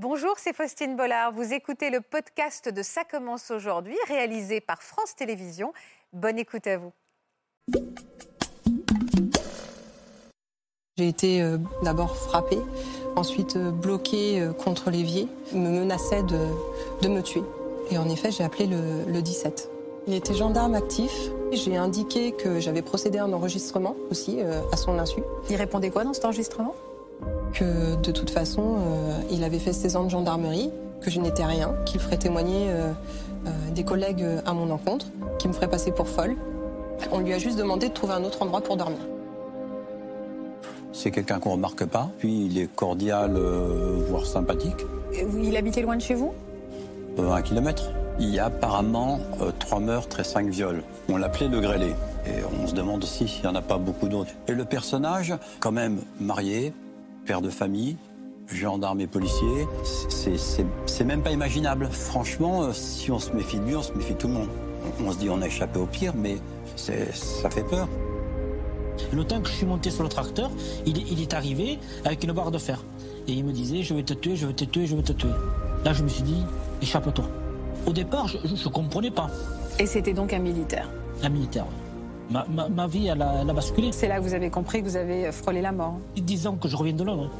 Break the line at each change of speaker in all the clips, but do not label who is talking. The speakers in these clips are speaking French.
Bonjour, c'est Faustine Bollard. Vous écoutez le podcast de Ça commence aujourd'hui, réalisé par France Télévisions. Bonne écoute à vous.
J'ai été euh, d'abord frappée, ensuite euh, bloquée euh, contre l'évier, me menaçait de, de, me tuer. Et en effet, j'ai appelé le, le 17. Il était gendarme actif. J'ai indiqué que j'avais procédé à un enregistrement aussi, à son insu.
Il répondait quoi dans cet enregistrement?
Que de toute façon, il avait fait 16 ans de gendarmerie, que je n'étais rien, qu'il ferait témoigner des collègues à mon encontre, qu'il me ferait passer pour folle. On lui a juste demandé de trouver un autre endroit pour dormir.
C'est quelqu'un qu'on remarque pas. Puis il est cordial, euh, voire sympathique.
il habitait loin de chez vous?
Euh, Un kilomètre. Il y a apparemment euh, trois meurtres et cinq viols. On l'appelait le grêlé. Et on se demande aussi s'il n'y en a pas beaucoup d'autres. Et le personnage, quand même marié, père de famille, gendarme et policier, c'est même pas imaginable. Franchement, si on se méfie de lui, on se méfie de tout le monde. On, se dit on a échappé au pire, mais ça fait peur.
Le temps que je suis monté sur le tracteur, il, est arrivé avec une barre de fer. Et il me disait, je vais te tuer, je vais te tuer, je vais te tuer. Là, je me suis dit, échappe-toi. Au départ, je ne comprenais pas.
Et c'était donc un militaire
Un militaire, oui. Ma, vie, elle a, elle a basculé.
C'est là que vous avez compris que vous avez frôlé la mort.
Disons que je reviens de Londres.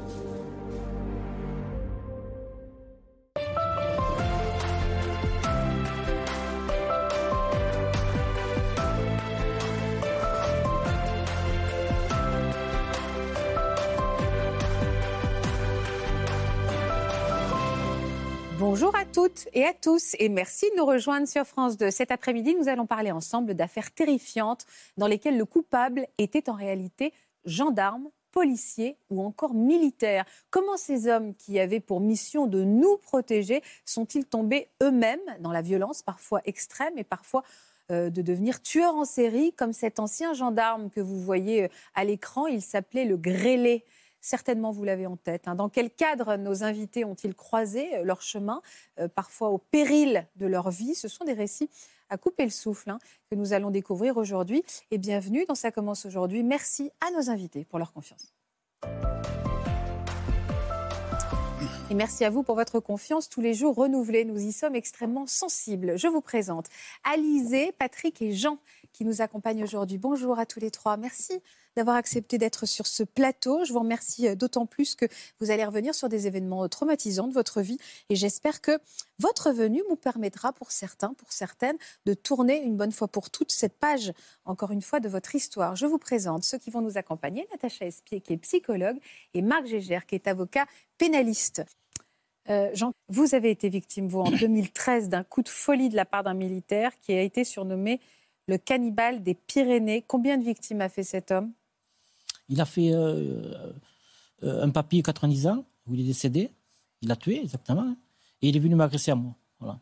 Toutes et à tous et merci de nous rejoindre sur France 2. Cet après-midi, nous allons parler ensemble d'affaires terrifiantes dans lesquelles le coupable était en réalité gendarme, policier ou encore militaire. Comment ces hommes qui avaient pour mission de nous protéger sont-ils tombés eux-mêmes dans la violence parfois extrême et parfois euh, de devenir tueurs en série comme cet ancien gendarme que vous voyez euh, à l'écran? Il s'appelait le grêlé. Certainement, vous l'avez en tête. Hein. Dans quel cadre nos invités ont-ils croisé euh, leur chemin, euh, parfois au péril de leur vie? Ce sont des récits à couper le souffle hein, que nous allons découvrir aujourd'hui. Et bienvenue dans Ça commence aujourd'hui. Merci à nos invités pour leur confiance. Et merci à vous pour votre confiance tous les jours renouvelée. Nous y sommes extrêmement sensibles. Je vous présente Alizé, Patrick et Jean qui nous accompagnent aujourd'hui. Bonjour à tous les trois. Merci d'avoir accepté d'être sur ce plateau. Je vous remercie euh, d'autant plus que vous allez revenir sur des événements euh, traumatisants de votre vie et j'espère que votre venue vous permettra pour certains, pour certaines, de tourner une bonne fois pour toutes cette page, encore une fois, de votre histoire. Je vous présente ceux qui vont nous accompagner, Natacha Espier qui est psychologue et Marc Gégère qui est avocat pénaliste. Euh, Jean, vous avez été victime, vous, en 2013, d'un coup de folie de la part d'un militaire qui a été surnommé le cannibale des Pyrénées. Combien de victimes a fait cet homme?
Il a fait euh, euh, un papier 90 ans où il est décédé. Il l'a tué, exactement. Et il est venu m'agresser à moi. Voilà.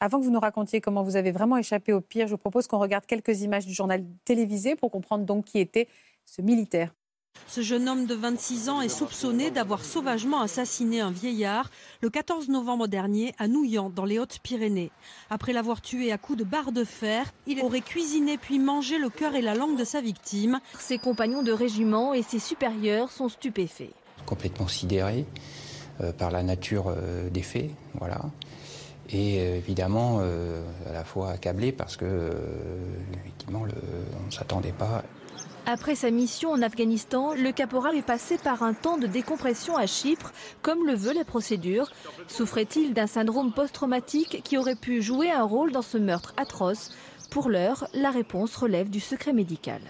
Avant que vous nous racontiez comment vous avez vraiment échappé au pire, je vous propose qu'on regarde quelques images du journal télévisé pour comprendre donc qui était ce militaire.
Ce jeune homme de 26 ans est soupçonné d'avoir sauvagement assassiné un vieillard le 14 novembre dernier à Nouillan, dans les Hautes-Pyrénées. Après l'avoir tué à coups de barre de fer, il aurait cuisiné puis mangé le cœur et la langue de sa victime.
Ses compagnons de régiment et ses supérieurs sont stupéfaits.
Complètement sidérés euh, par la nature euh, des faits, voilà. Et euh, évidemment, à la fois accablés parce que, effectivement, on ne s'attendait pas
après sa mission en Afghanistan, le caporal est passé par un temps de décompression à Chypre, comme le veut la procédure. Souffrait-il d'un syndrome post-traumatique qui aurait pu jouer un rôle dans ce meurtre atroce? Pour l'heure, la réponse relève du secret médical.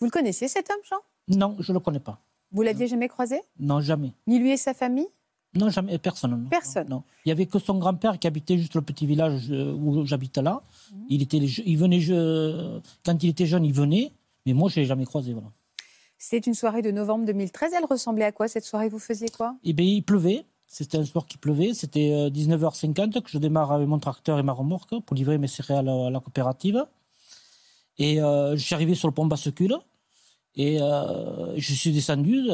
Vous le connaissiez cet homme, Jean?
Non, je ne le connais pas.
Vous l'aviez jamais croisé?
Non, jamais.
Ni lui et sa famille?
Non, jamais, personne.
Personne.
Non. Il n'y avait que son grand-père qui habitait juste le petit village euh, où j'habite là. Mhm. Il, était, il venait, quand il était jeune, il venait, mais moi, je ne l'ai jamais croisé. Voilà.
C'était une soirée de novembre 2013. Elle ressemblait à quoi cette soirée? Vous faisiez quoi?
Eh bien, il pleuvait. C'était un soir qui pleuvait. C'était 19h50 euh, que je démarre avec mon tracteur et ma remorque pour livrer mes céréales à la coopérative. Et euh, je suis arrivé sur le pont bascule. Et je suis descendu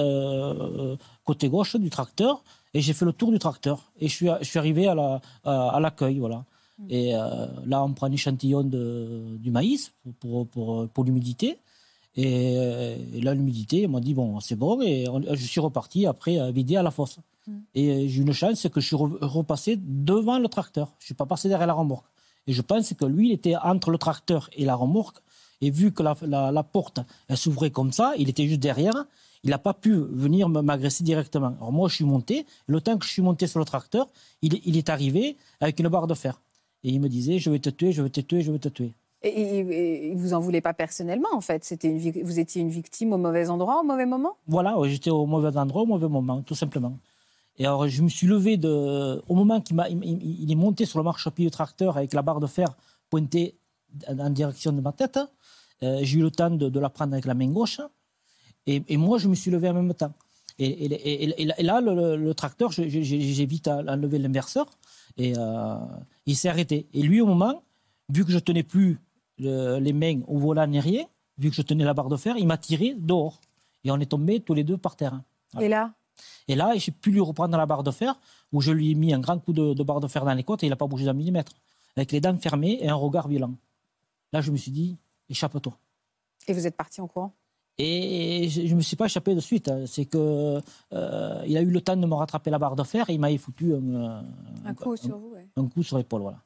côté gauche du tracteur. Et j'ai fait le tour du tracteur. Et je suis, je suis arrivé à, la, à, l'accueil, voilà. Mm. Et euh, là, on prend un échantillon de, du maïs pour, pour, pour, l'humidité. Et, là, l'humidité, ils m'ont dit, bon, c'est bon. Et je suis reparti après euh, vider à la fosse. Mm. Et j'ai eu une chance, c'est que je suis repassé devant le tracteur. Je ne suis pas passé derrière la remorque. Et je pense que lui, il était entre le tracteur et la remorque. Et vu que la, porte, elle s'ouvrait comme ça, il était juste derrière. Il n'a pas pu venir m'agresser directement. Alors moi, je suis monté. Le temps que je suis monté sur le tracteur, il, il est arrivé avec une barre de fer. Et il me disait, je vais te tuer, je vais te tuer, je vais te tuer.
Et, il vous en voulait pas personnellement, en fait? C'était une, vous étiez une victime au mauvais endroit, au mauvais moment?
Voilà, j'étais au mauvais endroit, au mauvais moment, tout simplement. Et alors, je me suis levé de, au moment qu'il m'a, il, est monté sur le marchepied du tracteur avec la barre de fer pointée en direction de ma tête. Euh, j'ai eu le temps de, la prendre avec la main gauche. Et, moi, je me suis levé en même temps. Et, là, le, tracteur, j'ai vite enlevé l'inverseur et euh, il s'est arrêté. Et lui, au moment, vu que je tenais plus les mains au volant ni rien, vu que je tenais la barre de fer, il m'a tiré dehors. Et on est tombés tous les deux par terre.
Et là
Et là, j'ai pu lui reprendre la barre de fer, où je lui ai mis un grand coup de, barre de fer dans les côtes et il n'a pas bougé d'un millimètre. Avec les dents fermées et un regard violent. Là, je me suis dit, échappe-toi.
Et vous êtes parti en courant?
Et je ne me suis pas échappé de suite. C'est que euh, il a eu le temps de me rattraper la barre de fer et il m'a foutu un,
un, coup sur vous.
Un coup sur l'épaule, voilà.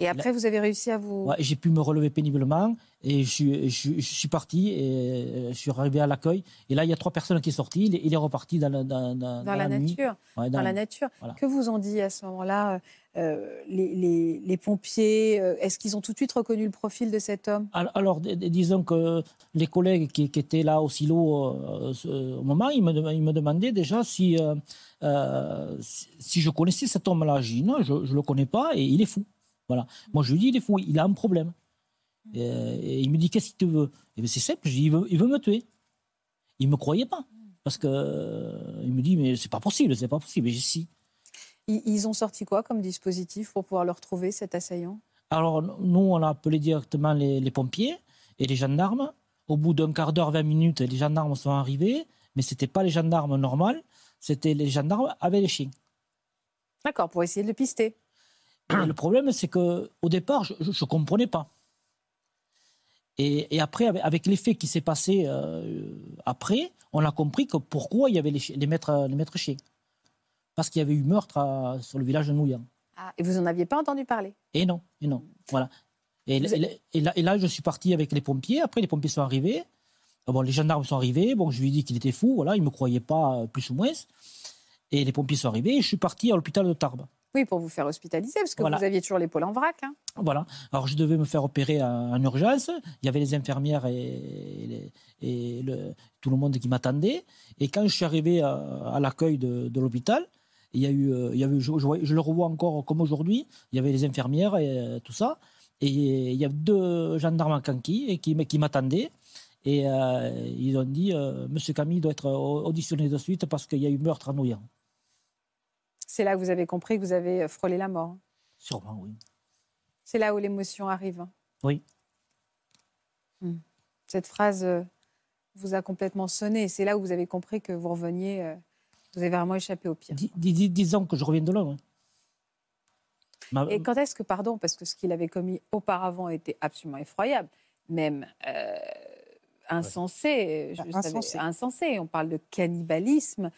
Et après, vous avez réussi à vous.
j'ai pu me relever péniblement et je, je, suis parti et euh, je suis arrivé à l'accueil. Et là, il y a trois personnes qui sont sorties. Il, est reparti dans, dans,
dans, la, nature. dans, la nature. Que vous ont dit à ce moment-là euh, les, les, pompiers euh, Est-ce qu'ils ont tout de suite reconnu le profil de cet homme?
Alors, disons que les collègues qui, étaient là au silo au moment, ils me, ils me demandaient déjà si, si je connaissais cet homme-là. Je dis non, je ne le connais pas et il est fou. Voilà. Moi, je lui dis, il est fou, il a un problème. Et, il me dit, qu'est-ce qu'il te veut? Et ben, c'est simple, je dis, il veut, il veut me tuer. Il ne me croyait pas. Parce que euh, il me dit, mais c'est pas possible, c'est pas possible. Et je si.
Ils ont sorti quoi comme dispositif pour pouvoir le retrouver, cet assaillant?
Alors, nous, on a appelé directement les, pompiers et les gendarmes. Au bout d'un quart d'heure, 20 minutes, les gendarmes sont arrivés, mais ce n'étaient pas les gendarmes normaux, c'était les gendarmes avec les chiens.
D'accord, pour essayer de le pister
le problème, c'est que au départ, je ne comprenais pas. Et, après, avec, l'effet qui s'est passé euh, après, on a compris que pourquoi il y avait les, maîtres, les maîtres chiens. Parce qu'il y avait eu meurtre sur le village de Nouillan.
Ah, et vous n'en aviez pas entendu parler?
Et non, et non. Voilà. Et, là, je suis parti avec les pompiers. Après, les pompiers sont arrivés. Bon, les gendarmes sont arrivés. Bon, je lui ai dit qu'il était fou. Voilà, il ne me croyait pas, euh, plus ou moins. Et les pompiers sont arrivés. Et je suis parti à l'hôpital de Tarbes.
Oui, pour vous faire hospitaliser, parce que vous aviez toujours l'épaule en vrac. Hein.
Voilà. Alors, je devais me faire opérer en, urgence. Il y avait les infirmières et, tout le monde qui m'attendait. Et quand je suis arrivé à, l'accueil de, l'hôpital, il y a eu, il y je, le revois encore comme aujourd'hui, il y avait les infirmières et euh, tout ça. Et il y avait deux gendarmes en canquille qui, qui m'attendaient. Et euh, ils ont dit, euh, Monsieur Camille doit être auditionné de suite parce qu'il y a eu meurtre à Nouillan.
C'est là que vous avez compris que vous avez euh, frôlé la mort.
Sûrement, oui.
C'est là où l'émotion arrive.
Oui.
Hmm. Cette phrase euh, vous a complètement sonné. C'est là où vous avez compris que vous reveniez, euh, vous avez vraiment échappé au pire.
disons que je reviens de là.
Et quand est-ce que, pardon, parce que ce qu'il avait commis auparavant était absolument effroyable, même insensé, bah, insensé. insensé. On parle de cannibalisme.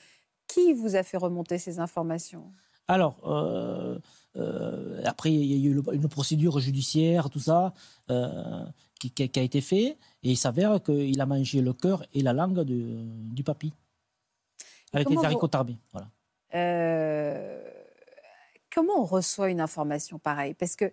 Qui vous a fait remonter ces informations?
Alors, euh, euh, après, il y a eu une procédure judiciaire, tout ça, euh, qui, a été fait, et il s'avère qu'il a mangé le cœur et la langue du papy, avec les haricots tarbés. Voilà.
comment on reçoit une information pareille? Parce que,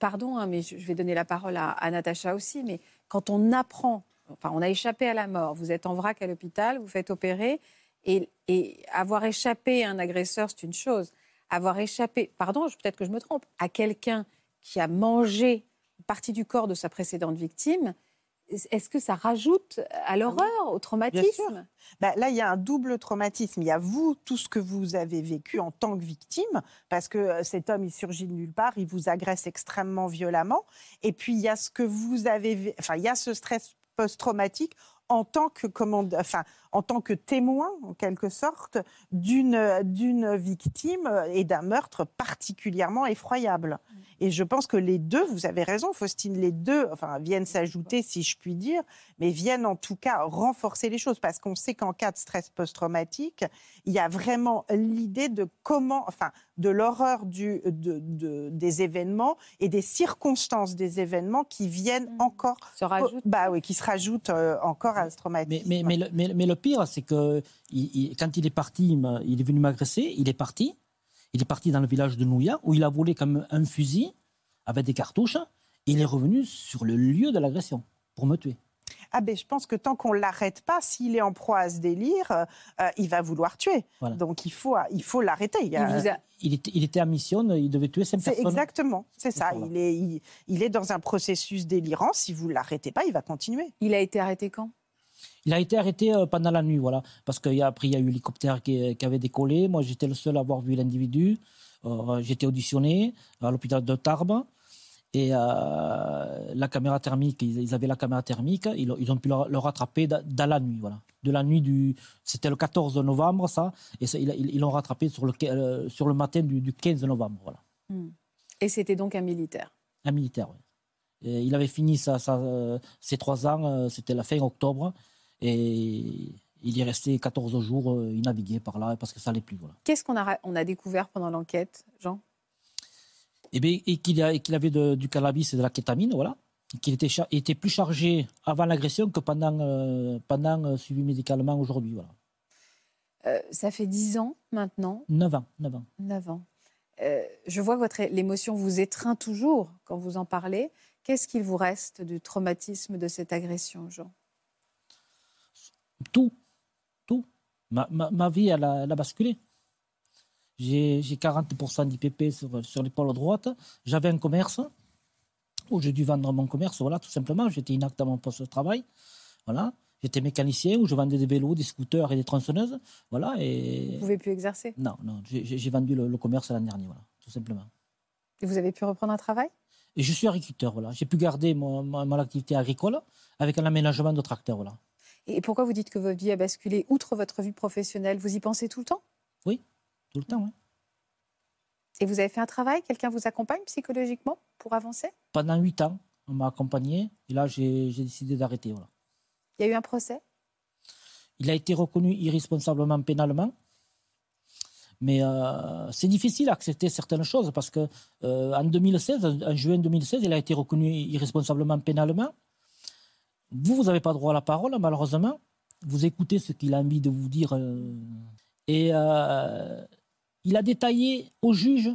pardon, hein, mais je vais donner la parole à, à Natacha aussi, mais quand on apprend, enfin, on a échappé à la mort, vous êtes en vrac à l'hôpital, vous faites opérer, et, avoir échappé à un agresseur, c'est une chose. Avoir échappé, pardon, peut-être que je me trompe, à quelqu'un qui a mangé une partie du corps de sa précédente victime, est-ce que ça rajoute à l'horreur, au traumatisme?
Bah, Là, il y a un double traumatisme. Il y a vous, tout ce que vous avez vécu en tant que victime, parce que euh, cet homme, il surgit de nulle part, il vous agresse extrêmement violemment. Et puis, il y a ce que vous avez, enfin, il y a ce stress post-traumatique en tant que, enfin, en tant que témoin, en quelque sorte, d'une victime et d'un meurtre particulièrement effroyable. Et je pense que les deux, vous avez raison, Faustine, les deux, enfin, viennent s'ajouter, si je puis dire, mais viennent en tout cas renforcer les choses, parce qu'on sait qu'en cas de stress post-traumatique, il y a vraiment l'idée de comment, enfin, de l'horreur de, de- des événements et des circonstances des événements qui viennent encore,
Se rajoute.
bah oui, qui se rajoutent euh, encore à ce traumatisme.
mais, mais, le, mais- mais le pire, c'est que il- il- quand il est parti, il est venu m'agresser, il est parti. Il est parti dans le village de Nouya, où il a volé comme un fusil avec des cartouches. Et il est revenu sur le lieu de l'agression pour me tuer.
Ah ben, je pense que tant qu'on l'arrête pas, s'il est en proie à ce délire, euh, euh, il va vouloir tuer.
Voilà.
Donc il faut, il faut l'arrêter. Il
était, il était en mission, il devait tuer cinq
C'est
personnes.
exactement, c'est ça.
Voilà.
Est, il, il est dans un processus délirant. Si vous l'arrêtez pas, il va continuer.
il a été arrêté quand?
Il a été arrêté euh, pendant la nuit, voilà. Parce qu'après, il y a eu l'hélicoptère qui, qui avait décollé. Moi, j'étais le seul à avoir vu l'individu. Euh, j'étais auditionné à l'hôpital de Tarbes. Et euh, la caméra thermique, ils, avaient la caméra thermique, ils, ont- ils ont pu le, le rattraper da- dans la nuit, voilà. De la nuit du. C'était le 14 novembre, ça. Et ça, ils l'ont rattrapé sur le, quai- sur le matin du, du 15 novembre, voilà.
Et c'était donc un militaire.
Un militaire, oui. Et il avait fini sa, sa- ses trois ans, c'était la fin octobre. Et il y est resté 14 jours, euh, il naviguait par là parce que ça n'allait plus. Voilà.
Qu'est-ce qu'on a, on a découvert pendant l'enquête, Jean?
Et, bien, et qu'il a- et qu'il avait de- du cannabis et de la kétamine, voilà. Et Qu'il était, était plus chargé avant l'agression que pendant, euh, pendant euh, suivi médicalement aujourd'hui. Voilà.
Euh, Ça fait 10 ans maintenant,
9 ans. 9 ans.
9 ans. Je vois que votre l'émotion vous étreint toujours quand vous en parlez. Qu'est-ce qu'il vous reste du traumatisme de cette agression, Jean?
Tout. Tout. Ma, ma- ma vie, elle a, elle a basculé. J'ai j'ai 40% d'IPP sur, sur l'épaule droite. J'avais un commerce où j'ai dû vendre mon commerce, voilà, tout simplement. J'étais inacte à mon poste de travail. Voilà. J'étais mécanicien où je vendais des vélos, des scooters et des tronçonneuses. Voilà.
Vous
Et...
ne pouvez plus exercer?
Non, non, j'ai- vendu le, le commerce l'an dernier, voilà, tout simplement.
Et vous avez pu reprendre un travail?
Et je suis agriculteur, voilà. J'ai pu garder mon, mon, mon activité agricole avec un aménagement de tracteur, voilà.
Et pourquoi vous dites que votre vie a basculé outre votre vie professionnelle? Vous y pensez tout le temps?
Tout le temps, hein.
Et vous avez fait un travail? Quelqu'un vous accompagne psychologiquement pour avancer?
Pendant huit ans, on m'a accompagné. Et là, j'ai décidé d'arrêter, voilà.
Il y a eu un procès?
Il a été reconnu irresponsablement pénalement. Mais euh, c'est difficile d'accepter certaines choses parce que euh, en 2016, en juin 2016, il a été reconnu irresponsablement pénalement. Vous, vous n'avez pas droit à la parole, malheureusement. Vous écoutez ce qu'il a envie de vous dire. euh, et euh, il a détaillé au juge,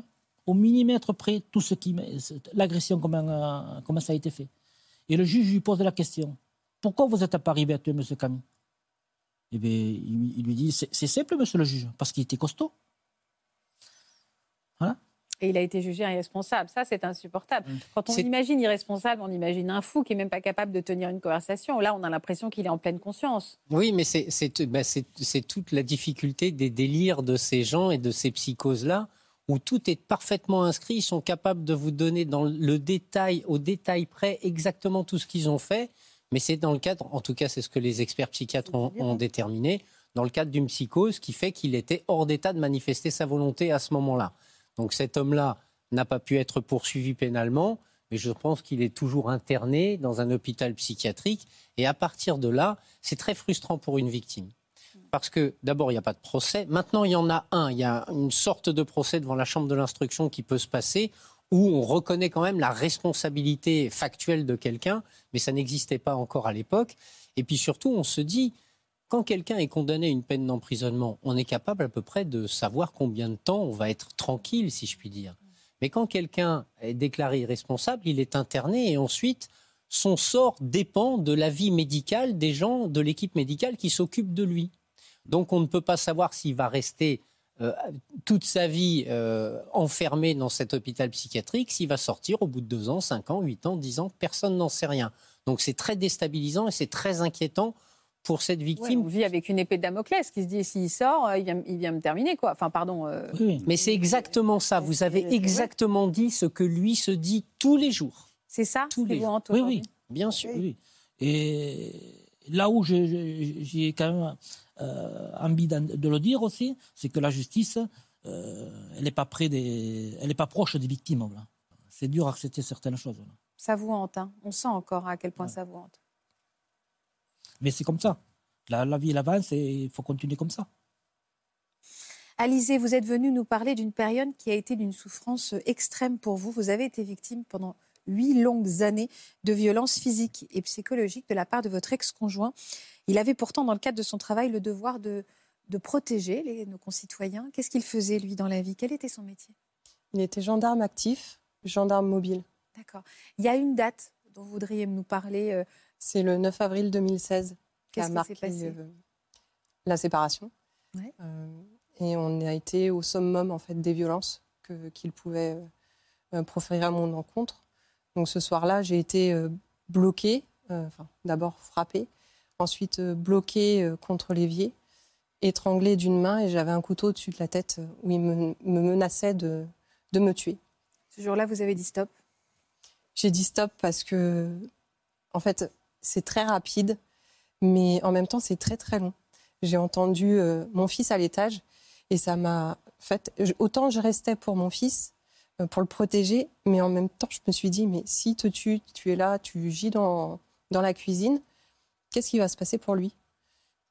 au millimètre près, tout ce qui, l'agression, comment, euh, comment ça a été fait. Et le juge lui pose la question pourquoi vous n'êtes pas arrivé à tuer M. Camille? Eh bien, il, il lui dit c'est simple, monsieur le juge, parce qu'il était costaud. Voilà.
Et il a été jugé irresponsable. Ça, c'est insupportable.
Mm.
Quand on imagine irresponsable, on imagine un fou qui est même pas capable de tenir une conversation. Là, on a l'impression qu'il est en pleine conscience.
Oui, mais c'est bah, c'est- toute la difficulté des délires de ces gens et de ces psychoses-là, où tout est parfaitement inscrit. Ils sont capables de vous donner dans le détail, au détail près, exactement tout ce qu'ils ont fait. Mais c'est dans le cadre, en tout cas, c'est ce que les experts psychiatres ont, ont déterminé, dans le cadre d'une psychose qui fait qu'il était hors d'état de manifester sa volonté à ce moment-là. Donc cet homme-là n'a pas pu être poursuivi pénalement, mais je pense qu'il est toujours interné dans un hôpital psychiatrique. Et à partir de là, c'est très frustrant pour une victime. Parce que d'abord, il n'y a pas de procès. Maintenant, il y en a un. Il y a une sorte de procès devant la chambre de l'instruction qui peut se passer où on reconnaît quand même la responsabilité factuelle de quelqu'un, mais ça n'existait pas encore à l'époque. Et puis surtout, on se dit, quand quelqu'un est condamné à une peine d'emprisonnement, on est capable à peu près de savoir combien de temps on va être tranquille, si je puis dire. Mais quand quelqu'un est déclaré irresponsable, il est interné et ensuite, son sort dépend de l'avis médical des gens de l'équipe médicale qui s'occupe de lui. Donc on ne peut pas savoir s'il va rester euh, toute sa vie euh, enfermé dans cet hôpital psychiatrique, s'il va sortir au bout de deux ans, cinq ans, huit ans, dix ans, personne n'en sait rien. Donc c'est très déstabilisant et c'est très inquiétant pour cette
Ouais,
victime.
on vit avec une épée de Damoclès qui se dit s'il sort, euh, il vient, il vient me terminer. quoi. Enfin, pardon. euh,
Oui.
Mais c'est exactement ça. Vous avez exactement dit ce que lui se dit tous les jours.
C'est ça
Tous les
hante
Oui, oui.
Bien sûr.
Oui. Et, là où j'ai quand même euh, envie de le dire aussi, c'est que la justice, euh, elle n'est pas près des, elle est pas proche des victimes. C'est dur à accepter certaines choses. là.
Ça vous hante. hein. On sent encore à quel point ça vous hante.
Mais c'est comme ça. La, la vie elle avance et il faut continuer comme ça.
Alizé, vous êtes venu nous parler d'une période qui a été d'une souffrance extrême pour vous. Vous avez été victime pendant huit longues années de violences physiques et psychologiques de la part de votre ex-conjoint. Il avait pourtant, dans le cadre de son travail, le devoir de, de protéger les- nos concitoyens. Qu'est-ce qu'il faisait, lui, dans la vie? Quel était son métier?
Il était gendarme actif, gendarme mobile.
D'accord. Il y a une date dont vous voudriez nous parler. euh,
C'est le 9 avril 2016 qui a marqué
passé
euh, la séparation.
Ouais.
Euh, et on a été au summum en fait des violences qu'il pouvait euh, proférer à mon encontre. Donc ce soir-là, j'ai été bloquée, euh, enfin, d'abord frappée, ensuite bloquée euh, contre l'évier, étranglée d'une main et j'avais un couteau au-dessus de la tête où il me, me menaçait de, de me tuer.
Ce jour-là, vous avez dit stop?
J'ai dit stop parce que, en fait, c'est très rapide, mais en même temps, c'est très très long. J'ai entendu euh, mon fils à l'étage et ça m'a fait. Autant je restais pour mon fils, euh, pour le protéger, mais en même temps, je me suis dit, mais s'il te tue, tu es là, tu gis dans, dans la cuisine, qu'est-ce qui va se passer pour lui?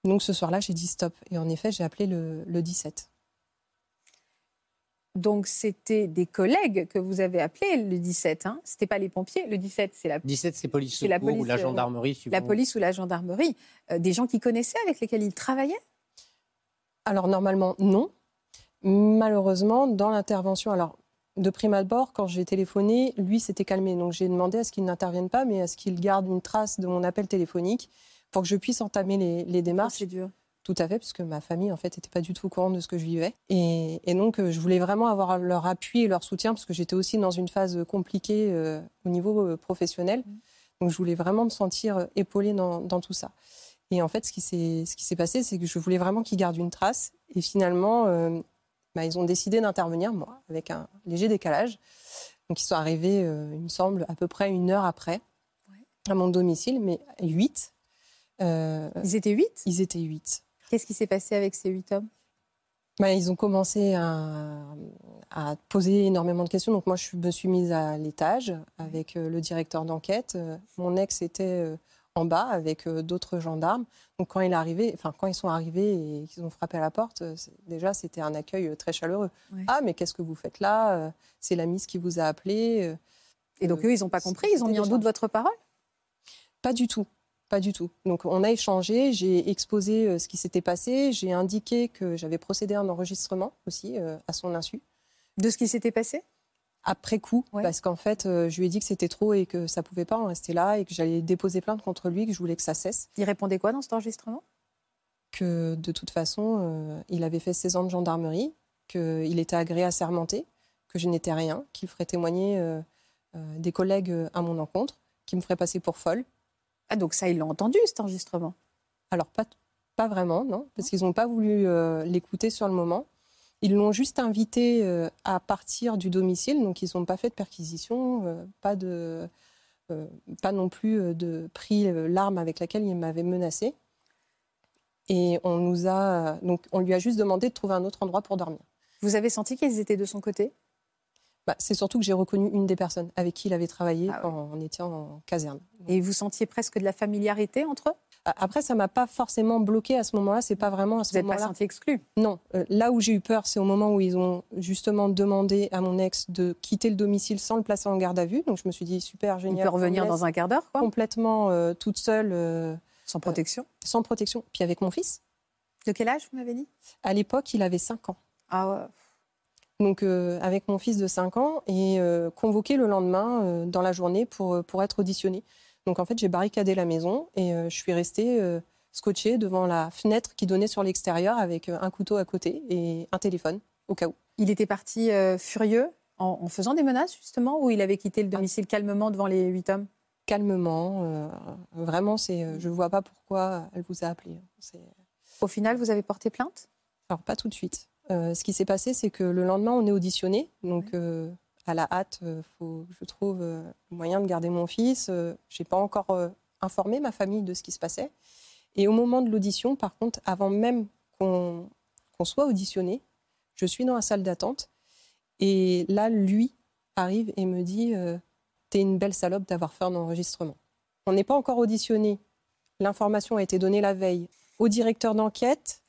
Donc ce soir-là, j'ai dit stop. Et en effet, j'ai appelé le, le 17.
Donc, c'était des collègues que vous avez appelés le 17. Hein c'était pas les pompiers. Le 17, c'est la
17, c'est police
C'est la
secours ou
police,
la
euh,
gendarmerie. suivant.
la police ou la gendarmerie, euh, des gens qui connaissaient, avec lesquels il travaillait
Alors normalement, non. Malheureusement, dans l'intervention, alors de prime abord, quand j'ai téléphoné, lui s'était calmé. Donc j'ai demandé à ce qu'il n'intervienne pas, mais à ce qu'il garde une trace de mon appel téléphonique pour que je puisse entamer les, les démarches.
C'est dur.
Tout à fait, puisque ma famille, en fait, n'était pas du tout au courant de ce que je vivais. Et, et donc, euh, je voulais vraiment avoir leur appui et leur soutien, parce que j'étais aussi dans une phase compliquée euh, au niveau euh, professionnel. Donc, je voulais vraiment me sentir épaulée dans, dans tout ça. Et en fait, ce qui s'est ce passé, c'est que je voulais vraiment qu'ils gardent une trace. Et finalement, euh, bah, ils ont décidé d'intervenir, moi, avec un léger décalage. Donc, ils sont arrivés, euh, il me semble, à peu près une heure après, à mon domicile, mais huit.
Ils étaient huit?
Ils étaient huit.
Qu'est-ce qui s'est passé avec ces huit hommes?
Bah, ils ont commencé à, à poser énormément de questions. Donc moi, je me suis mise à l'étage avec euh, le directeur d'enquête. Euh, Mon ex était euh, en bas avec d'autres gendarmes. Donc quand il est arrivé, enfin quand ils sont arrivés et qu'ils ont frappé à la porte, déjà c'était un accueil très chaleureux.
Ouais.
Ah mais qu'est-ce que vous faites là? C'est la Miss qui vous a appelé.
Et donc, eux, ils n'ont pas compris Ils ont mis en doute votre parole?
Pas du tout. Pas du tout. Donc on a échangé, j'ai exposé euh, ce qui s'était passé, j'ai indiqué que j'avais procédé à un enregistrement aussi euh, à son insu.
De ce qui s'était passé?
Après coup,
Ouais.
parce qu'en fait, euh, je lui ai dit que c'était trop et que ça pouvait pas en rester là et que j'allais déposer plainte contre lui, que je voulais que ça cesse.
Il répondait quoi dans cet enregistrement?
Que de toute façon, il avait fait 16 ans de gendarmerie, qu'il était agréé assermenté, que je n'étais rien, qu'il ferait témoigner des collègues à mon encontre, qu'il me ferait passer pour folle.
Ah, donc ça, ils l'ont entendu, cet enregistrement?
Alors, pas, pas vraiment, non, parce qu'ils n'ont pas voulu euh, l'écouter sur le moment. Ils l'ont juste invité euh, à partir du domicile, donc ils n'ont pas fait de perquisition, euh, pas, de, pas non plus de pris l'arme avec laquelle il m'avait menacé. Et on, nous a, donc on lui a juste demandé de trouver un autre endroit pour dormir.
Vous avez senti qu'ils étaient de son côté?
Bah, C'est surtout que j'ai reconnu une des personnes avec qui il avait travaillé
Ah
quand on était en caserne.
Et vous sentiez presque de la familiarité entre eux?
Après, ça m'a pas forcément bloqué à ce moment-là. C'est pas vraiment à ce
Vous n'êtes pas
moment-là.
senti exclu?
Non, euh, là où j'ai eu peur, c'est au moment où ils ont justement demandé à mon ex de quitter le domicile sans le placer en garde à vue. Donc je me suis dit super
Il
génial.
peut revenir dans un quart d'heure, quoi
complètement euh, toute seule, euh,
Sans protection.
sans protection. Puis avec mon fils.
De quel âge, vous m'avez dit?
À l'époque, il avait 5 ans.
Ah ouais.
Donc euh, avec mon fils de 5 ans et euh, convoqué le lendemain euh, dans la journée pour, pour être auditionné. Donc en fait, j'ai barricadé la maison et je suis restée scotchée devant la fenêtre qui donnait sur l'extérieur avec un couteau à côté et un téléphone au cas où.
Il était parti furieux en, en faisant des menaces, justement, ou il avait quitté le domicile calmement devant les huit hommes?
Calmement. vraiment, c'est, je ne vois pas pourquoi elle vous a appelé. C'est-
Au final, vous avez porté plainte?
Alors, pas tout de suite. Euh, ce qui s'est passé, c'est que le lendemain, on est auditionné. Donc, euh, à la hâte, il faut, je trouve, euh, le moyen de garder mon fils. Euh, je n'ai pas encore euh, informé ma famille de ce qui se passait. Et au moment de l'audition, par contre, avant même qu'on soit auditionné, je suis dans la salle d'attente. Et là, lui arrive et me dit euh, T'es une belle salope d'avoir fait un enregistrement. On n'est pas encore auditionné. L'information a été donnée la veille au directeur d'enquête.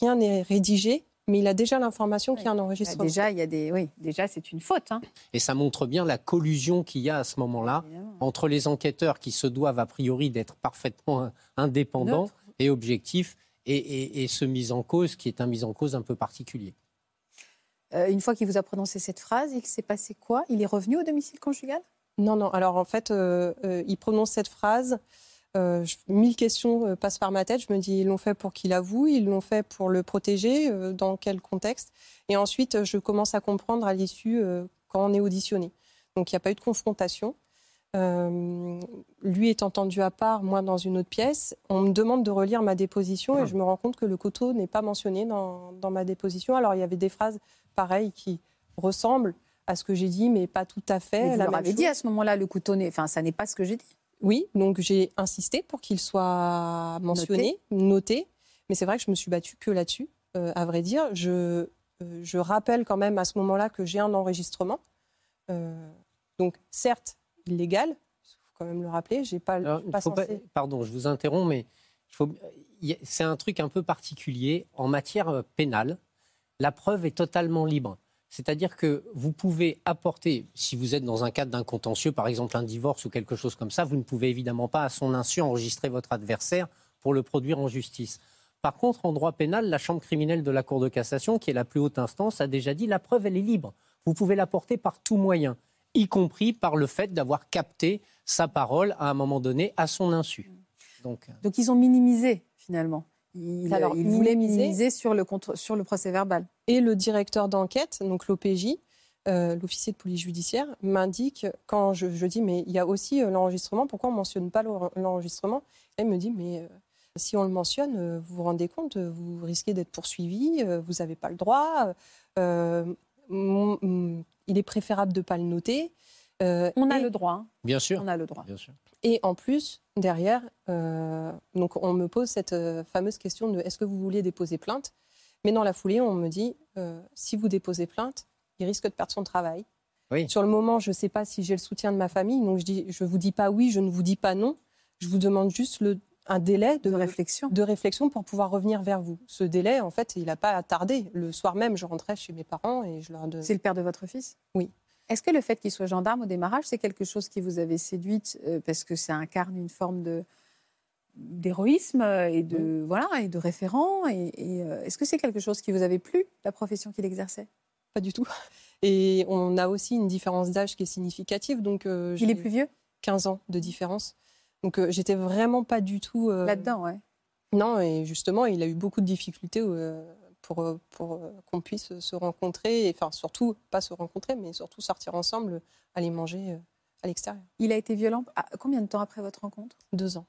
Rien n'est rédigé, mais il a déjà l'information qu'il y a un enregistrement.
Bah, déjà, il y a des, oui, déjà c'est une faute. hein.
Et ça montre bien la collusion qu'il y a à ce moment-là entre les enquêteurs qui se doivent a priori d'être parfaitement indépendants et objectifs et, et- et ce mise en cause qui est un mise en cause un peu particulier.
Euh, une fois qu'il vous a prononcé cette phrase, il s'est passé quoi? Il est revenu au domicile conjugal?
Non, non. Alors en fait, euh, euh, il prononce cette phrase. Euh, mille questions euh, passent par ma tête. Je me dis, ils l'ont fait pour qu'il avoue, ils l'ont fait pour le protéger, euh, dans quel contexte Et ensuite, je commence à comprendre à l'issue euh, quand on est auditionné. Donc il n'y a pas eu de confrontation. Lui est entendu à part, moi dans une autre pièce. On me demande de relire ma déposition et je me rends compte que le couteau n'est pas mentionné dans, dans ma déposition. Alors il y avait des phrases pareilles qui ressemblent à ce que j'ai dit, mais pas tout à fait.
Mais Vous
la
leur
même
avez
chose.
dit à ce moment-là, le couteau n'est. Enfin, ça n'est pas ce que j'ai dit.
Oui, donc j'ai insisté pour qu'il soit mentionné, noté. Mais c'est vrai que je me suis battue que là-dessus, euh, à vrai dire. Je, euh, je rappelle quand même à ce moment-là que j'ai un enregistrement. Euh, donc, certes, illégal, il faut quand même le rappeler. J'ai pas,
Alors,
pas
faut pas- pardon, je vous interromps, mais il faut- c'est un truc un peu particulier. En matière pénale, la preuve est totalement libre. C'est-à-dire que vous pouvez apporter, si vous êtes dans un cadre d'un contentieux, par exemple un divorce ou quelque chose comme ça, vous ne pouvez évidemment pas à son insu enregistrer votre adversaire pour le produire en justice. Par contre, en droit pénal, la Chambre criminelle de la Cour de cassation, qui est la plus haute instance, a déjà dit la preuve, elle est libre. Vous pouvez l'apporter par tout moyen, y compris par le fait d'avoir capté sa parole à un moment donné à son insu. Donc,
Donc ils ont minimisé finalement. Ils,
Alors,
voulaient
minimiser-
minimiser sur le, contre- sur le procès verbal.
Et le directeur d'enquête, donc l'OPJ, euh, l'officier de police judiciaire, m'indique, quand je, je dis, mais il y a aussi euh, l'enregistrement, pourquoi on ne mentionne pas l'en- l'enregistrement? Il me dit, mais euh, si on le mentionne, vous vous rendez compte, vous risquez d'être poursuivi, vous n'avez pas le droit, il est préférable de ne pas le noter. Euh,
On a
et-
le droit. hein.
bien sûr.
On a le droit.
Bien sûr.
et en plus, derrière, euh, donc on me pose cette euh, fameuse question de est-ce que vous vouliez déposer plainte? Mais dans la foulée, on me dit euh, si vous déposez plainte, il risque de perdre son travail.
Oui.
Sur le moment, je ne sais pas si j'ai le soutien de ma famille, donc je dis je vous dis pas oui, je ne vous dis pas non. Je vous demande juste le, un délai de,
De réflexion.
de réflexion pour pouvoir revenir vers vous. Ce délai, en fait, il n'a pas tardé. Le soir même, je rentrais chez mes parents et je leur donnais.
C'est le père de votre fils?
Oui.
Est-ce que le fait qu'il soit gendarme au démarrage, c'est quelque chose qui vous avait séduite euh, parce que ça incarne une forme de d'héroïsme et de voilà et de référent et, et, euh, est-ce que c'est quelque chose qui vous avait plu la profession qu'il exerçait?
Pas du tout. Et on a aussi une différence d'âge qui est significative. Donc, euh,
Il est plus vieux?
15 ans de différence. Donc j'étais vraiment pas du tout euh,
là-dedans, ouais.
Non, et justement, il a eu beaucoup de difficultés pour, euh, pour euh, qu'on puisse se rencontrer, et, enfin surtout pas se rencontrer, mais surtout sortir ensemble, aller manger euh, à l'extérieur.
Il a été violent. ah, combien de temps après votre rencontre?
Deux ans.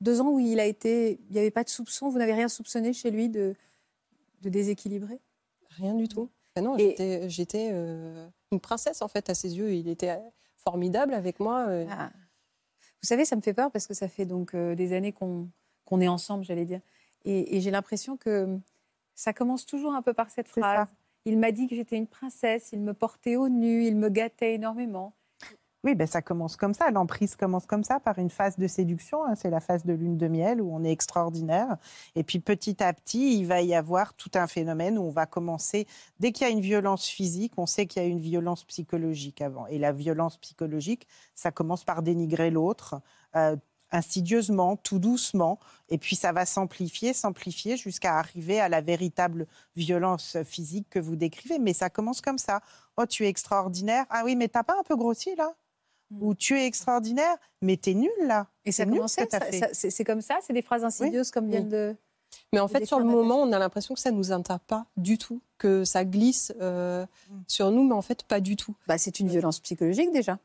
Deux ans où il a été, il n'y avait pas de soupçon. Vous n'avez rien soupçonné chez lui de de déséquilibré
Rien du tout. Ah non,
Et-
j'étais, euh, une princesse en fait à ses yeux. Il était formidable avec moi. euh,
Ah. Vous savez, ça me fait peur parce que ça fait donc euh, des années qu'on qu'on est ensemble, j'allais dire. Et, et j'ai l'impression que ça commence toujours un peu par cette phrase. Il m'a dit que j'étais une princesse, il me portait au nu, il me gâtait énormément.
Oui, ben ça commence comme ça. L'emprise commence comme ça, par une phase de séduction. hein. C'est la phase de lune de miel où on est extraordinaire. Et puis petit à petit, il va y avoir tout un phénomène où on va commencer. Dès qu'il y a une violence physique, on sait qu'il y a une violence psychologique avant. Et la violence psychologique, ça commence par dénigrer l'autre. euh, insidieusement, tout doucement, et puis ça va s'amplifier, s'amplifier jusqu'à arriver à la véritable violence physique que vous décrivez. Mais ça commence comme ça. Oh, tu es extraordinaire. Ah oui, mais t'as pas un peu grossi là?
Mm.
Ou tu es extraordinaire, mais t'es nul là.
Et ça
ce
commençait,
que t'as
ça-
fait.
ça- c'est c'est comme ça, c'est des phrases insidieuses comme viennent de.
Mais en fait, sur le moment, on a l'impression que ça nous atteint pas du tout, que ça glisse euh,
Mm.
sur nous, mais en fait, pas du tout.
Bah, c'est une violence psychologique déjà.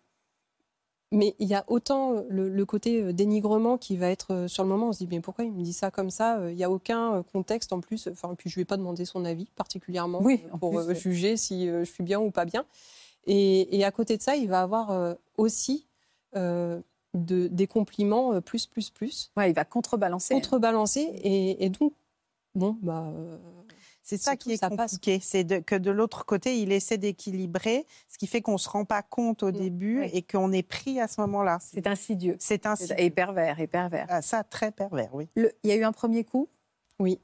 Mais il y a autant euh, le, le côté euh, dénigrement qui va être euh, sur le moment, on se dit mais pourquoi il me dit ça comme ça Il n'y a aucun contexte en plus. Enfin, puis je lui ai pas demandé son avis particulièrement
Oui,
pour
plus,
juger si je suis bien ou pas bien. Et, et à côté de ça, il va avoir aussi euh, de, des compliments plus, plus, plus.
Ouais, il va contrebalancer.
Contrebalancer. Et, et donc, bon, bah. euh,
C'est ça qui est
ça
compliqué, c'est de- que de l'autre côté, il essaie d'équilibrer, ce qui fait qu'on ne se rend pas compte au début
oui.
et qu'on est pris à ce moment-là. C'est-
insidieux.
C'est ainsi.
Et pervers, et pervers.
Ah, ça, très pervers, oui.
Le- Il y a eu un premier coup?
Oui.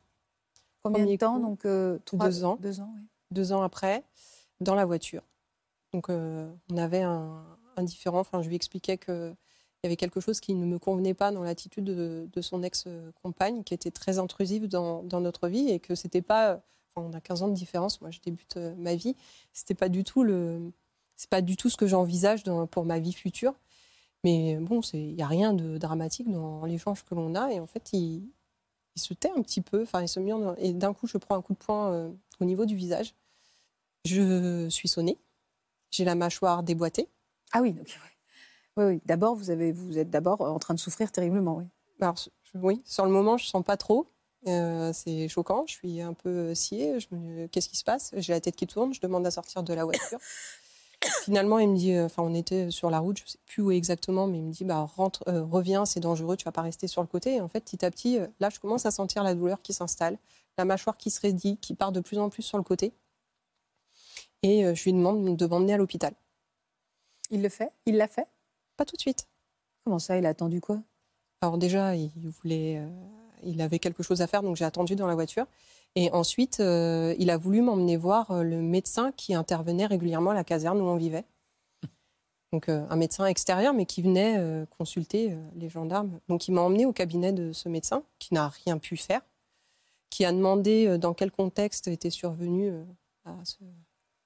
Combien
Premier
de temps
coup,
donc euh, trois-
deux ans.
Deux ans, oui.
deux ans après, dans la voiture. Donc, euh, on avait un, un différent. Enfin, je lui expliquais qu'il y avait quelque chose qui ne me convenait pas dans l'attitude de, son ex-compagne, qui était très intrusive dans, notre vie et que c'était pas. Enfin, on a 15 ans de différence. Moi, je débute euh, ma vie. C'était pas du tout le. C'est pas du tout ce que j'envisage pour ma vie future. Mais bon, il n'y a rien de dramatique dans l'échange que l'on a. Et en fait, il, il se tait un petit peu. Enfin, il se met Et d'un coup, je prends un coup de poing euh, au niveau du visage. Je suis sonnée. J'ai la mâchoire déboîtée.
Ah oui, donc, oui. D'abord, vous, avez, vous êtes d'abord en train de souffrir terriblement, oui.
Alors, je- oui, sur le moment, je sens pas trop. Euh, c'est choquant. Je suis un peu sciée. Je me... Qu'est-ce qui se passe? J'ai la tête qui tourne. Je demande à sortir de la voiture. Finalement, il me dit, euh, enfin, on était sur la route, je sais plus où exactement, mais il me dit, bah, rentre, euh, reviens, c'est dangereux, tu vas pas rester sur le côté. Et en fait, petit à petit, euh, là, je commence à sentir la douleur qui s'installe, la mâchoire qui se raidit, qui part de plus en plus sur le côté. Et euh, je lui demande de m'emmener à l'hôpital.
Il le fait? Il l'a fait?
Pas tout de suite.
Comment ça Il a attendu quoi?
Alors déjà, il voulait, euh, il avait quelque chose à faire, donc j'ai attendu dans la voiture. Et ensuite, euh, il a voulu m'emmener voir euh, le médecin qui intervenait régulièrement à la caserne où on vivait. Donc euh, un médecin extérieur, mais qui venait consulter les gendarmes. Donc il m'a emmené au cabinet de ce médecin, qui n'a rien pu faire, qui a demandé dans quel contexte était survenue à ce-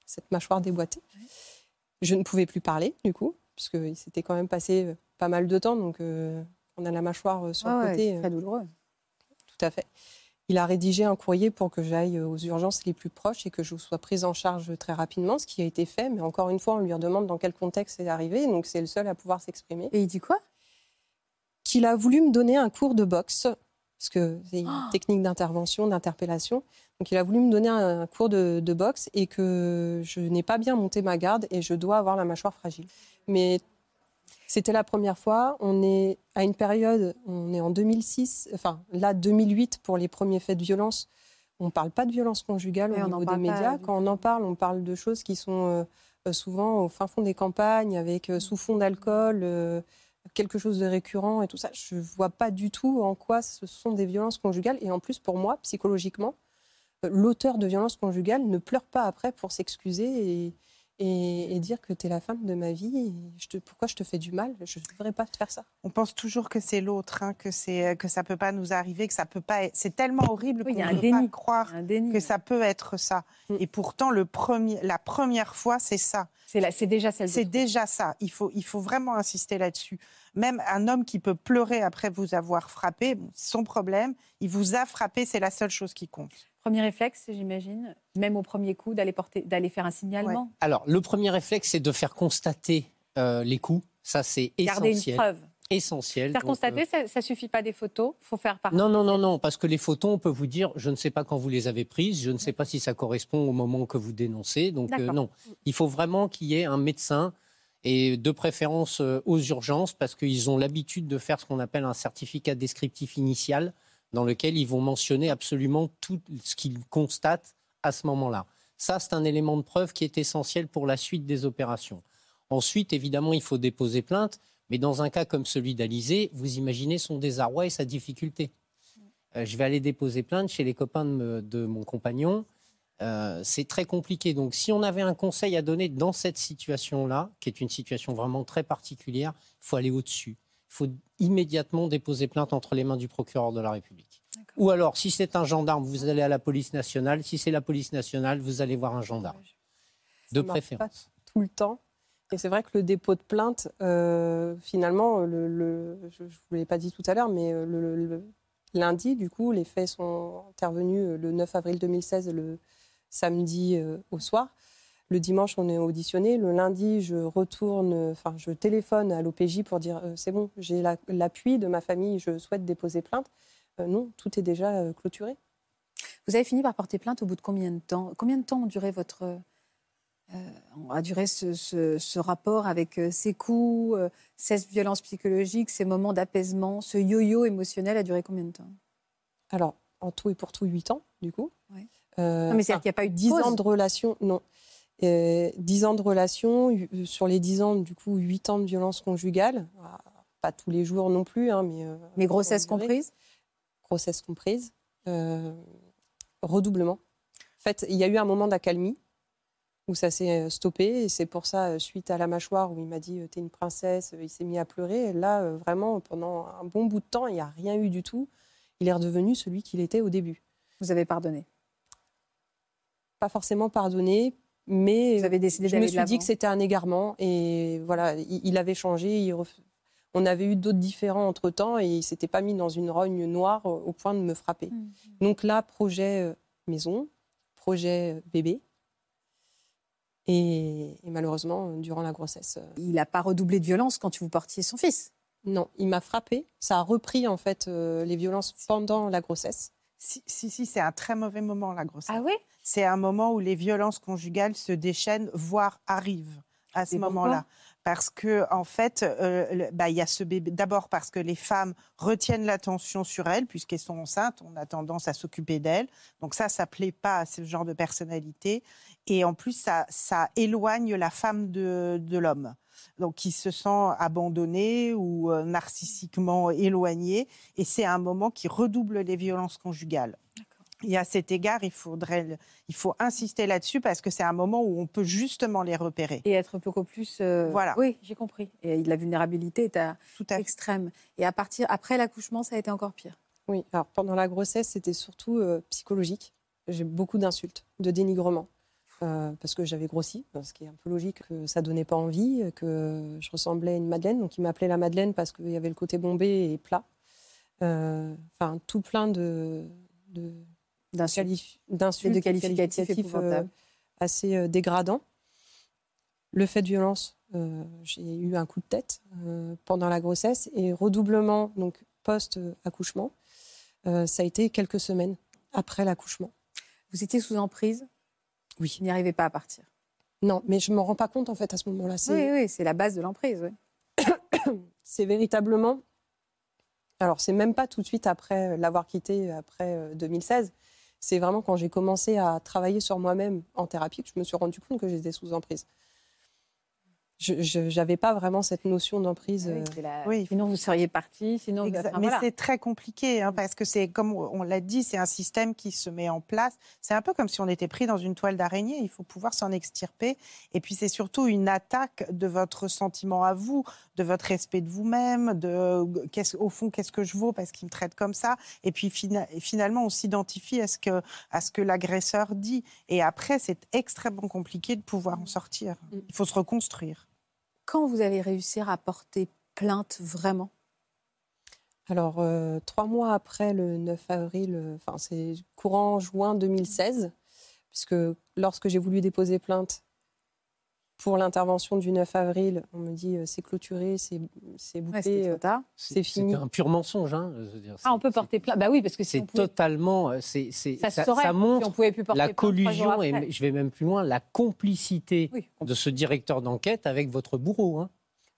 cette mâchoire déboîtée. Je ne pouvais plus parler, du coup, puisqu'il s'était quand même passé euh, pas mal de temps. Donc euh, on a la mâchoire euh, sur
Ah
le
ouais,
côté.
très douloureux.
tout à fait. Il a rédigé un courrier pour que j'aille aux urgences les plus proches et que je sois prise en charge très rapidement, ce qui a été fait. Mais encore une fois, on lui demande dans quel contexte c'est arrivé, donc c'est le seul à pouvoir s'exprimer.
Et il dit quoi?
Qu'il a voulu me donner un cours de boxe, parce que c'est une
Oh
technique d'intervention, d'interpellation. Donc il a voulu me donner un cours de, de boxe et que je n'ai pas bien monté ma garde et je dois avoir la mâchoire fragile. Mais c'était la première fois. On est à une période, on est en 2006, enfin là 2008 pour les premiers faits de violence. On ne parle pas de violence conjugale au niveau des
pas
médias. Quand on en parle, on parle de choses qui sont euh, souvent au fin fond des campagnes, avec euh, sous fond d'alcool, euh, quelque chose de récurrent et tout ça. Je ne vois pas du tout en quoi ce sont des violences conjugales. Et en plus, pour moi, psychologiquement, l'auteur de violences conjugales ne pleure pas après pour s'excuser et, et- et dire que tu es la femme de ma vie. Et je te- pourquoi je te fais du mal? Je ne devrais pas te faire ça.
On pense toujours que c'est l'autre, hein, que c'est que ça peut pas nous arriver, que ça peut pas. être- C'est tellement horrible
Oui,
qu'on ne peut pas
déni.
croire
Un déni.
que ça peut être ça.
Mm.
Et pourtant, le premier, la première fois, c'est ça.
C'est déjà celle
C'est déjà ça. Il faut, il faut vraiment insister là-dessus. Même un homme qui peut pleurer après vous avoir frappé, bon, son problème. Il vous a frappé, c'est la seule chose qui compte.
Premier réflexe, j'imagine, même au premier coup, d'aller porter, d'aller faire un signalement.
Alors, le premier réflexe, c'est de faire constater euh, les coups. Ça, c'est
Garder une
essentiel.
preuve.
Essentiel.
Faire
Donc,
constater,
euh,
ça, ça suffit pas des photos. faut faire par.
Non, non, non, non, parce que les photos, on peut vous dire, je ne sais pas quand vous les avez prises, je ne sais pas si ça correspond au moment que vous dénoncez. Donc, euh, non. Il faut vraiment qu'il y ait un médecin et de préférence aux urgences parce qu'ils ont l'habitude de faire ce qu'on appelle un certificat descriptif initial dans lequel ils vont mentionner absolument tout ce qu'ils constatent à ce moment-là. Ça, c'est un élément de preuve qui est essentiel pour la suite des opérations. Ensuite, évidemment, il faut déposer plainte, mais dans un cas comme celui d'Alizé, vous imaginez son désarroi et sa difficulté. Euh, je vais aller déposer plainte chez les copains de, mon compagnon. Euh, c'est très compliqué. Donc, si on avait un conseil à donner dans cette situation-là, qui est une situation vraiment très particulière, il faut aller au-dessus. Il faut immédiatement déposer plainte entre les mains du procureur de la République. Ou alors, si c'est un gendarme, vous allez à la police nationale. Si c'est la police nationale, vous allez voir un gendarme. De
Ça
préférence.
Pas tout le temps. Et c'est vrai que le dépôt de plainte, euh, finalement, le, le- je ne vous l'ai pas dit tout à l'heure, mais euh, le, lundi, du coup, les faits sont intervenus euh, le 9 avril 2016, le samedi euh, au soir. Le dimanche, on est auditionné. Le lundi, je retourne, enfin, je téléphone à l'OPJ pour dire euh, c'est bon, j'ai la- l'appui de ma famille, je souhaite déposer plainte. Euh, non, tout est déjà euh, clôturé.
Vous avez fini par porter plainte au bout de combien de temps? Combien de temps ont duré votre a duré ce, ce- ce rapport avec ces coups, ces violences psychologiques, ces moments d'apaisement, ce yo-yo émotionnel a duré combien de temps?
Alors, en tout et pour tout, 8 ans, du coup.
Ouais.
Euh,
Non, mais c'est-à-dire qu'il n'y a pas eu de
10
pause.
ans de relation, non. Euh, 10 ans de relation, euh, sur les 10 ans, du coup, 8 ans de violence conjugale. Ah, Pas tous les jours non plus, hein, mais. euh,
Mais grossesse comprise?
Grossesse comprise. Euh, redoublement. En fait, il y a eu un moment d'accalmie où ça s'est euh, stoppé. Et c'est pour ça, euh, suite à la mâchoire, où il m'a dit euh, T'es une princesse, euh, il s'est mis à pleurer. Et là, euh, vraiment, pendant un bon bout de temps, il n'y a rien eu du tout. Il est redevenu celui qu'il était au début.
Vous avez pardonné?
Pas forcément pardonné, mais
Vous avez décidé
je me suis dit que c'était un égarement. Et voilà, il, il avait changé. il ref- On avait eu d'autres différends entre temps et il s'était pas mis dans une rogne noire au point de me frapper.
Mhm.
Donc là, projet euh, maison, projet euh, bébé. Et, et malheureusement, euh, durant la grossesse,
Il n'a pas redoublé de violence quand vous portiez son fils?
non, il m'a frappé. Ça a repris en fait euh, les violences pendant la grossesse.
Si, si, si, c'est un très mauvais moment, la grossesse.
oui
C'est un moment où les violences conjugales se déchaînent, voire arrivent à ce moment-là. Parce que, en fait, euh, bah, il y a ce bébé. D'abord parce que les femmes retiennent l'attention sur elles, puisqu'elles sont enceintes. On a tendance à s'occuper d'elles. Donc, ça, ça plaît pas à ce genre de personnalité. Et en plus, ça, ça éloigne la femme de, de l'homme. Donc, qui se sent abandonné ou euh, narcissiquement éloigné. Et c'est un moment qui redouble les violences conjugales. Et à cet égard, il, faudrait, le- il faut insister là-dessus parce que c'est un moment où on peut justement les repérer.
Et être beaucoup plus. euh,
Voilà.
Oui, j'ai compris. Et la vulnérabilité est à
Tout à fait.
extrême. Et à partir après l'accouchement, ça a été encore pire.
Oui, alors pendant la grossesse, c'était surtout euh, psychologique. J'ai beaucoup d'insultes, de dénigrement. euh, parce que j'avais grossi, ce qui est un peu logique, que ça donnait pas envie, que je ressemblais à une Madeleine. Donc, il m'appelait la Madeleine parce qu'il y avait le côté bombé et plat. Euh, Enfin, tout plein de, de,
D'insultes. de qualificatifs
euh,
épouvantables.
assez euh, dégradants. Le fait de violence, euh, j'ai eu un coup de tête pendant la grossesse et redoublement, donc post-accouchement, ça a été quelques semaines après l'accouchement.
Vous étiez sous emprise?
Oui.
Vous n'y arrivez pas à partir?
Non, mais je ne m'en rends pas compte en fait à ce moment-là.
Oui, oui, c'est la base de l'emprise. oui.
c'est véritablement. Alors, c'est même pas tout de suite après l'avoir quitté, après euh, 2016. C'est vraiment quand j'ai commencé à travailler sur moi-même en thérapie que je me suis rendu compte que j'étais sous emprise. Je n'avais pas vraiment cette notion d'emprise.
Oui,
euh,
c'est la-
Oui.
Sinon, vous seriez parti. Sinon, vous-
Exact.
enfin,
Mais
voilà.
c'est très compliqué hein, parce que c'est comme on l'a dit, c'est un système qui se met en place. C'est un peu comme si on était pris dans une toile d'araignée. Il faut pouvoir s'en extirper. Et puis c'est surtout une attaque de votre sentiment à vous, de votre respect de vous-même, de qu'est-ce- au fond qu'est-ce que je vaux parce qu'il me traite comme ça. Et puis fina- finalement on s'identifie à ce que à ce que l'agresseur dit. Et après c'est extrêmement compliqué de pouvoir en sortir.
Mm.
Il faut se reconstruire.
Quand vous allez réussir à porter plainte vraiment?
Alors, euh, trois mois après le 9 avril, euh, enfin, c'est courant juin 2016, puisque lorsque j'ai voulu déposer plainte pour l'intervention du 9 avril, on me dit euh, c'est clôturé, c'est c'est
Ouais,
bouclé.
C'était
euh, c'est fini.
un pur mensonge. hein, je veux dire,
Ah, on
c'est-
peut porter plainte. Bah oui, parce que si
C'est
pouvait,
totalement. euh, C'est, c'est-
ça,
ça
si
montre
on pouvait plus porter
la collusion et je vais même plus loin, la complicité
Oui,
de ce directeur d'enquête avec votre bourreau. hein.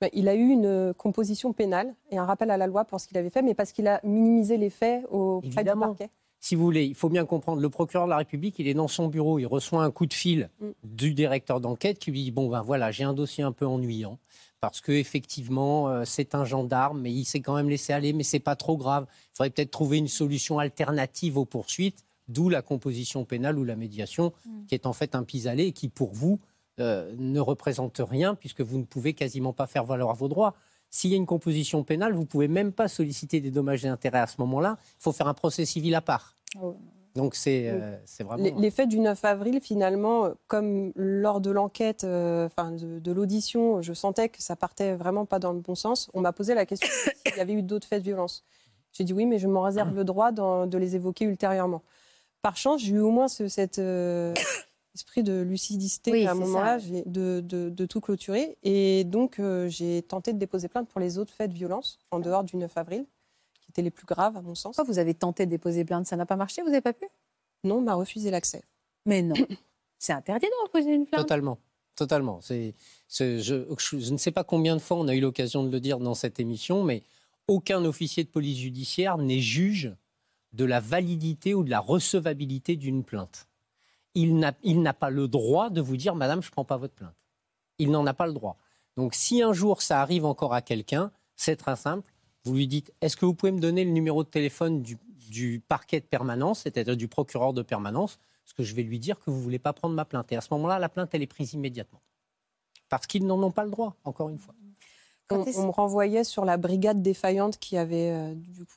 Ben, il a eu une composition pénale et un rappel à la loi pour ce qu'il avait fait, mais parce qu'il a minimisé les faits au près du
Évidemment.
parquet.
Si vous voulez, il faut bien comprendre, le procureur de la République, il est dans son bureau, il reçoit un coup de fil
Mm.
du directeur d'enquête qui lui dit, bon ben voilà, j'ai un dossier un peu ennuyant, parce que effectivement, euh, c'est un gendarme, mais il s'est quand même laissé aller, mais c'est pas trop grave. Il faudrait peut-être trouver une solution alternative aux poursuites, d'où la composition pénale ou la médiation,
Mm.
qui est en fait un pis-aller et qui, pour vous, euh, ne représente rien, puisque vous ne pouvez quasiment pas faire valoir vos droits. S'il y a une composition pénale, vous ne pouvez même pas solliciter des dommages et intérêts à ce moment-là. Il faut faire un procès civil à part.
Oh.
Donc c'est euh, vraiment.
Les, les faits du 9 avril, finalement, euh, comme lors de l'enquête, euh, enfin de, de l'audition, je sentais que ça partait vraiment pas dans le bon sens. On m'a posé la question s'il y avait eu d'autres faits de violence. J'ai dit oui, mais je m'en réserve le droit de les évoquer ultérieurement. Par chance, j'ai eu au moins ce, cet euh, esprit de lucidité
Oui,
à un moment-là, de, de- de tout clôturer. Et donc, euh, j'ai tenté de déposer plainte pour les autres faits de violence en dehors du 9 avril, qui étaient les plus graves à mon sens.
Pourquoi vous avez tenté de déposer plainte? Ça n'a pas marché? Vous n'avez pas pu?
Non, on m'a refusé l'accès.
Mais non. C'est interdit de reposer une plainte?
Totalement. totalement. C'est, je ne sais pas combien de fois on a eu l'occasion de le dire dans cette émission, mais aucun officier de police judiciaire n'est juge de la validité ou de la recevabilité d'une plainte. Il n'a, pas le droit de vous dire, Madame, je ne prends pas votre plainte. Il n'en a pas le droit. Donc si un jour ça arrive encore à quelqu'un, c'est très simple. Vous lui dites, est-ce que vous pouvez me donner le numéro de téléphone du, du parquet de permanence, c'est-à-dire du procureur de permanence Parce que je vais lui dire que vous ne voulez pas prendre ma plainte. Et à ce moment-là, la plainte, elle est prise immédiatement. Parce qu'ils n'en ont pas le droit, encore une fois.
On, on me renvoyait sur la brigade défaillante qui avait, euh, du coup,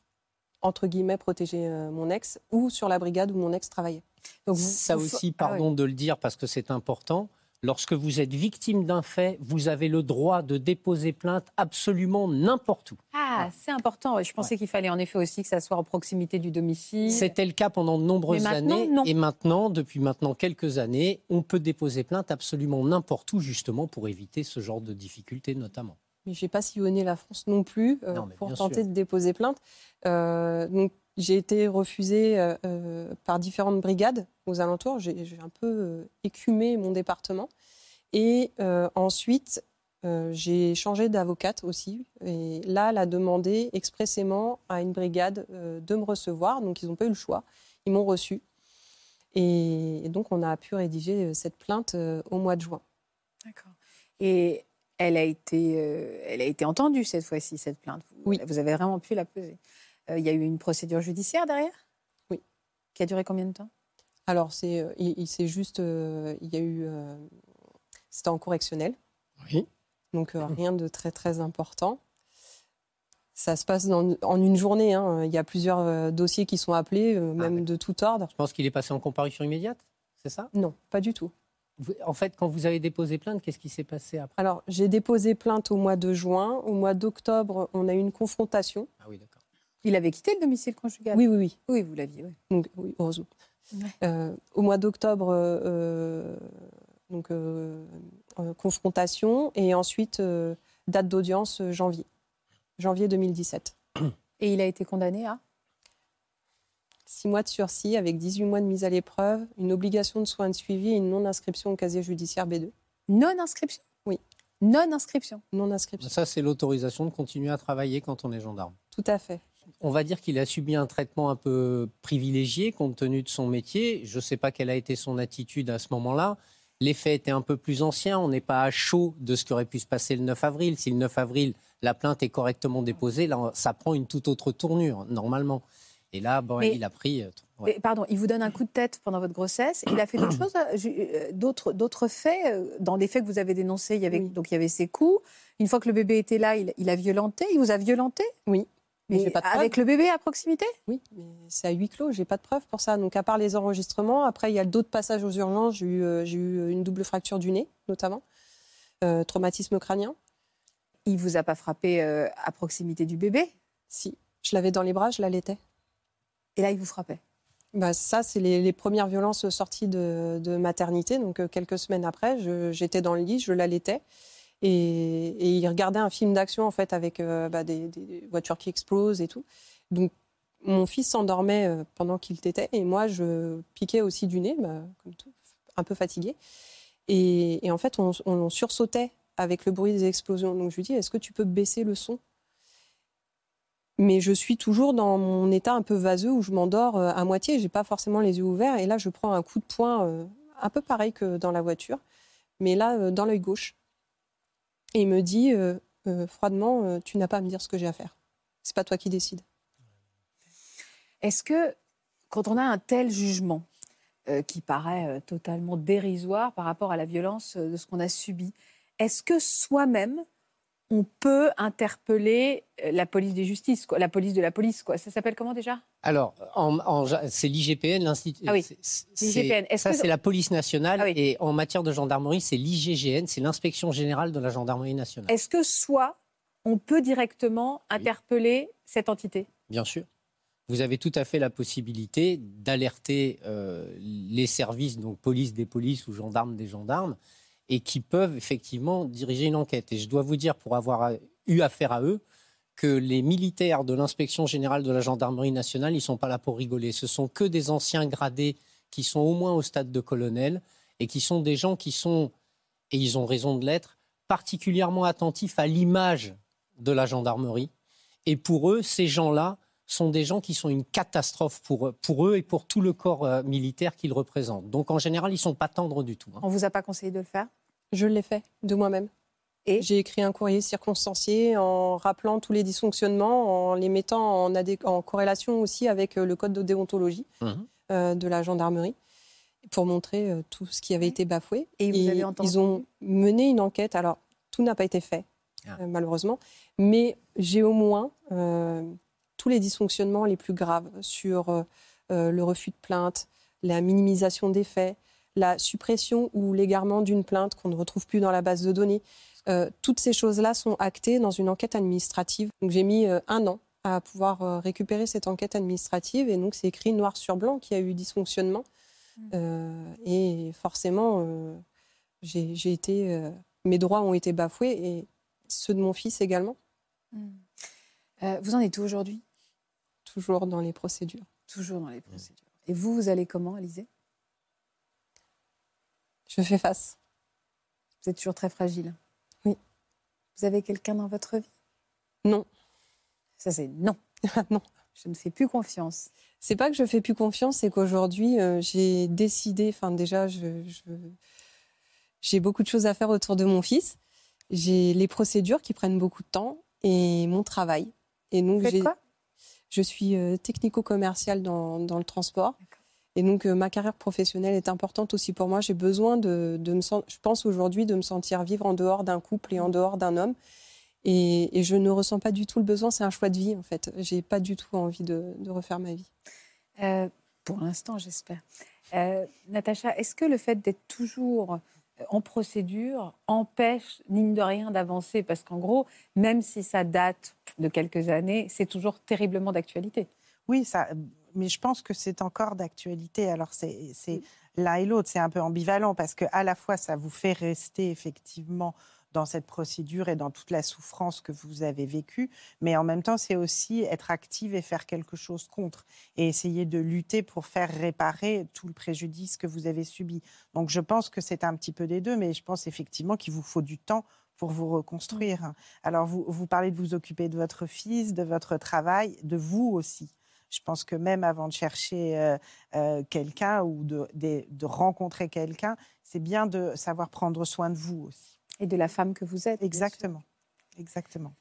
entre guillemets, protégé euh, mon ex, ou sur la brigade où mon ex travaillait.
Donc vous-
Ça
vous-
aussi,
Ah oui.
pardon de le dire parce que c'est important. Lorsque vous êtes victime d'un fait, vous avez le droit de déposer plainte absolument n'importe où.
Ah, c'est important. Je pensais qu'il fallait en effet aussi que ça soit en proximité du domicile.
C'était le cas pendant de nombreuses années.
non.
Et maintenant, depuis maintenant quelques années, on peut déposer plainte absolument n'importe où, justement, pour éviter ce genre de difficultés, notamment.
Mais j'ai pas sillonné la France non plus euh,
Non,
pour tenter
sûr.
de déposer plainte. Euh, donc j'ai été refusée euh, par différentes brigades aux alentours. J'ai j'ai un peu euh, écumé mon département. Et euh, ensuite, euh, j'ai changé d'avocate aussi. Et là, elle a demandé expressément à une brigade euh, de me recevoir. Donc ils n'ont pas eu le choix. Ils m'ont reçu. Et, et donc on a pu rédiger cette plainte euh, au mois de juin.
D'accord. Et elle a été, euh, elle a été entendue cette fois-ci cette plainte. Vous,
Oui.
Vous avez vraiment pu la poser. Euh, Il y a eu une procédure judiciaire derrière?
Oui.
Qui a duré combien de temps?
Alors, c'est, euh, il, il s'est juste, euh, il y a eu, euh, c'était en correctionnel,
Oui.
donc euh, rien de très très important. Ça se passe dans- en une journée. hein. Il y a plusieurs euh, dossiers qui sont appelés, euh, même de tout ordre.
Je pense qu'il est passé en comparution immédiate, c'est ça?
Non, pas du tout.
En fait, quand vous avez déposé plainte, qu'est-ce qui s'est passé après?
Alors, j'ai déposé plainte au mois de juin. Au mois d'octobre, on a eu une confrontation.
Ah oui, d'accord.
Il avait quitté le domicile conjugal?
Oui, oui, oui.
Oui, vous l'aviez. Oui.
Donc, oui, heureusement.
Ouais.
Euh, au mois d'octobre, euh, euh, donc euh, euh, confrontation et ensuite euh, date d'audience janvier, janvier 2017.
Et il a été condamné à?
Six mois de sursis avec 18 mois de mise à l'épreuve, une obligation de soins de suivi et une non-inscription au casier judiciaire B2.
non-inscription?
Oui.
Non-inscription.
Non-inscription.
Ça, c'est l'autorisation de continuer à travailler quand on est gendarme.
Tout à fait.
On va dire qu'il a subi un traitement un peu privilégié compte tenu de son métier. Je ne sais pas quelle a été son attitude à ce moment-là. Les faits étaient un peu plus anciens. On n'est pas à chaud de ce qui aurait pu se passer le 9 avril. Si le 9 avril, la plainte est correctement déposée, là, ça prend une toute autre tournure, normalement. Et là, bon,
Mais-
il a pris. euh, ouais.
Mais, pardon, il vous donne un coup de tête pendant votre grossesse. Il a fait d'autres choses, euh, euh, d'autres, d'autres faits dans les faits que vous avez dénoncés. Il y avait
Oui.
donc il y avait ces coups. Une fois que le bébé était là, il, il a violenté. Il vous a violenté?
Oui. Mais
Mais
j'ai pas de
avec le bébé à proximité?
Oui, mais c'est à huis clos, j'ai pas de preuves pour ça. Donc à part les enregistrements, après il y a d'autres passages aux urgences. J'ai eu, euh, j'ai eu une double fracture du nez, notamment, Euh, traumatisme crânien.
Il vous a pas frappé euh, à proximité du bébé?
Si, je l'avais dans les bras, je l'allaitais.
Et là, il vous frappait.
Bah, ça, c'est les, premières violences sorties de, maternité. Donc, euh, quelques semaines après, j'étais dans le lit, je l'allaitais. Et, et il regardait un film d'action, en fait, avec euh, bah, des, voitures qui explosent et tout. Donc, mon fils s'endormait euh, pendant qu'il tétait. Et moi, je piquais aussi du nez, bah, un peu fatiguée. Et, en fait, on sursautait avec le bruit des explosions. Donc, je lui dis, est-ce que tu peux baisser le son mais je suis toujours dans mon état un peu vaseux où je m'endors euh, à moitié, j'ai pas forcément les yeux ouverts et là je prends un coup de poing euh, un peu pareil que dans la voiture, mais là euh, dans l'œil gauche. Et il me dit froidement tu n'as pas à me dire ce que j'ai à faire. C'est pas toi qui décides.
Est-ce que quand on a un tel jugement qui paraît totalement dérisoire par rapport à la violence de ce qu'on a subi, est-ce que soi-même on peut interpeller euh, la police des justices, quoi, la police de la police, quoi. Ça s'appelle comment déjà?
Alors, en- en- c'est l'IGPN, l'Institut.
Ah oui, l'IGPN.
Ça,
que-
c'est la police nationale.
Ah oui.
Et en matière de gendarmerie, c'est l'IGGN, c'est l'inspection générale de la gendarmerie nationale.
Est-ce que soit on peut directement interpeller cette entité?
Bien sûr. Vous avez tout à fait la possibilité d'alerter euh, les services, donc police des polices ou gendarmes des gendarmes, et qui peuvent effectivement diriger une enquête. Et je dois vous dire, pour avoir eu affaire à eux, que les militaires de l'inspection générale de la gendarmerie nationale, ils ne sont pas là pour rigoler. Ce sont que des anciens gradés qui sont au moins au stade de colonel et qui sont des gens qui sont et ils ont raison de l'être, particulièrement attentifs à l'image de la gendarmerie. Et pour eux, ces gens-là sont des gens qui sont une catastrophe pour, pour eux et pour tout le corps euh, militaire qu'ils représentent. Donc en général, ils ne sont pas tendres du tout. hein.
On vous a pas conseillé de le faire?
Je l'ai fait de moi-même.
Et?
J'ai écrit un courrier circonstancié en rappelant tous les dysfonctionnements, en les mettant en, adé- en corrélation aussi avec euh, le code de déontologie
Mhm.
euh, de la gendarmerie pour montrer euh, tout ce qui avait été bafoué.
Et vous avez entendu
ils ont mené une enquête. Alors, tout n'a pas été fait,
Ah.
euh, malheureusement, mais j'ai au moins euh, tous les dysfonctionnements les plus graves sur euh, euh, le refus de plainte, la minimisation des faits, la suppression ou l'égarement d'une plainte qu'on ne retrouve plus dans la base de données. Euh, toutes ces choses-là sont actées dans une enquête administrative. Donc j'ai mis euh, un an à pouvoir euh, récupérer cette enquête administrative et donc c'est écrit noir sur blanc qu'il y a eu dysfonctionnement. Euh, et forcément, j'ai été, mes droits ont été bafoués et ceux de mon fils également,
Euh, vous en êtes où aujourd'hui?
Toujours dans les procédures.
Toujours dans les procédures. Et vous, vous allez comment, Alizé
Je fais face.
Vous êtes toujours très fragile.
Oui.
Vous avez quelqu'un dans votre vie?
Non.
Ça, c'est non.
non.
Je ne fais plus confiance.
C'est pas que je fais plus confiance, c'est qu'aujourd'hui, euh, j'ai décidé, enfin déjà, je- je- j'ai beaucoup de choses à faire autour de mon fils. J'ai les procédures qui prennent beaucoup de temps et mon travail. Et donc,
Vous faites
j'ai-
quoi?
Je suis euh, technico-commerciale dans, dans le transport. Et donc, euh, ma carrière professionnelle est importante aussi pour moi. J'ai besoin de, de me sen- je pense aujourd'hui, de me sentir vivre en dehors d'un couple et en dehors d'un homme. Et, et je ne ressens pas du tout le besoin. C'est un choix de vie, en fait. J'ai pas du tout envie de, de refaire ma vie.
Euh, Pour l'instant, j'espère. Euh, Natacha, est-ce que le fait d'être toujours en procédure empêche, mine de rien, d'avancer Parce qu'en gros, même si ça date de quelques années, c'est toujours terriblement d'actualité.
Oui, ça, mais je pense que c'est encore d'actualité. Alors, c'est c'est l'un et l'autre, c'est un peu ambivalent parce que à la fois, ça vous fait rester effectivement dans cette procédure et dans toute la souffrance que vous avez vécue, mais en même temps, c'est aussi être active et faire quelque chose contre et essayer de lutter pour faire réparer tout le préjudice que vous avez subi. Donc, je pense que c'est un petit peu des deux, mais je pense effectivement qu'il vous faut du temps pour vous reconstruire. Alors, vous, vous parlez de vous occuper de votre fils, de votre travail, de vous aussi. Je pense que même avant de chercher euh, euh, quelqu'un ou de, de- de rencontrer quelqu'un, c'est bien de savoir prendre soin de vous aussi.
Et de la femme que vous êtes.
Exactement. Exactement.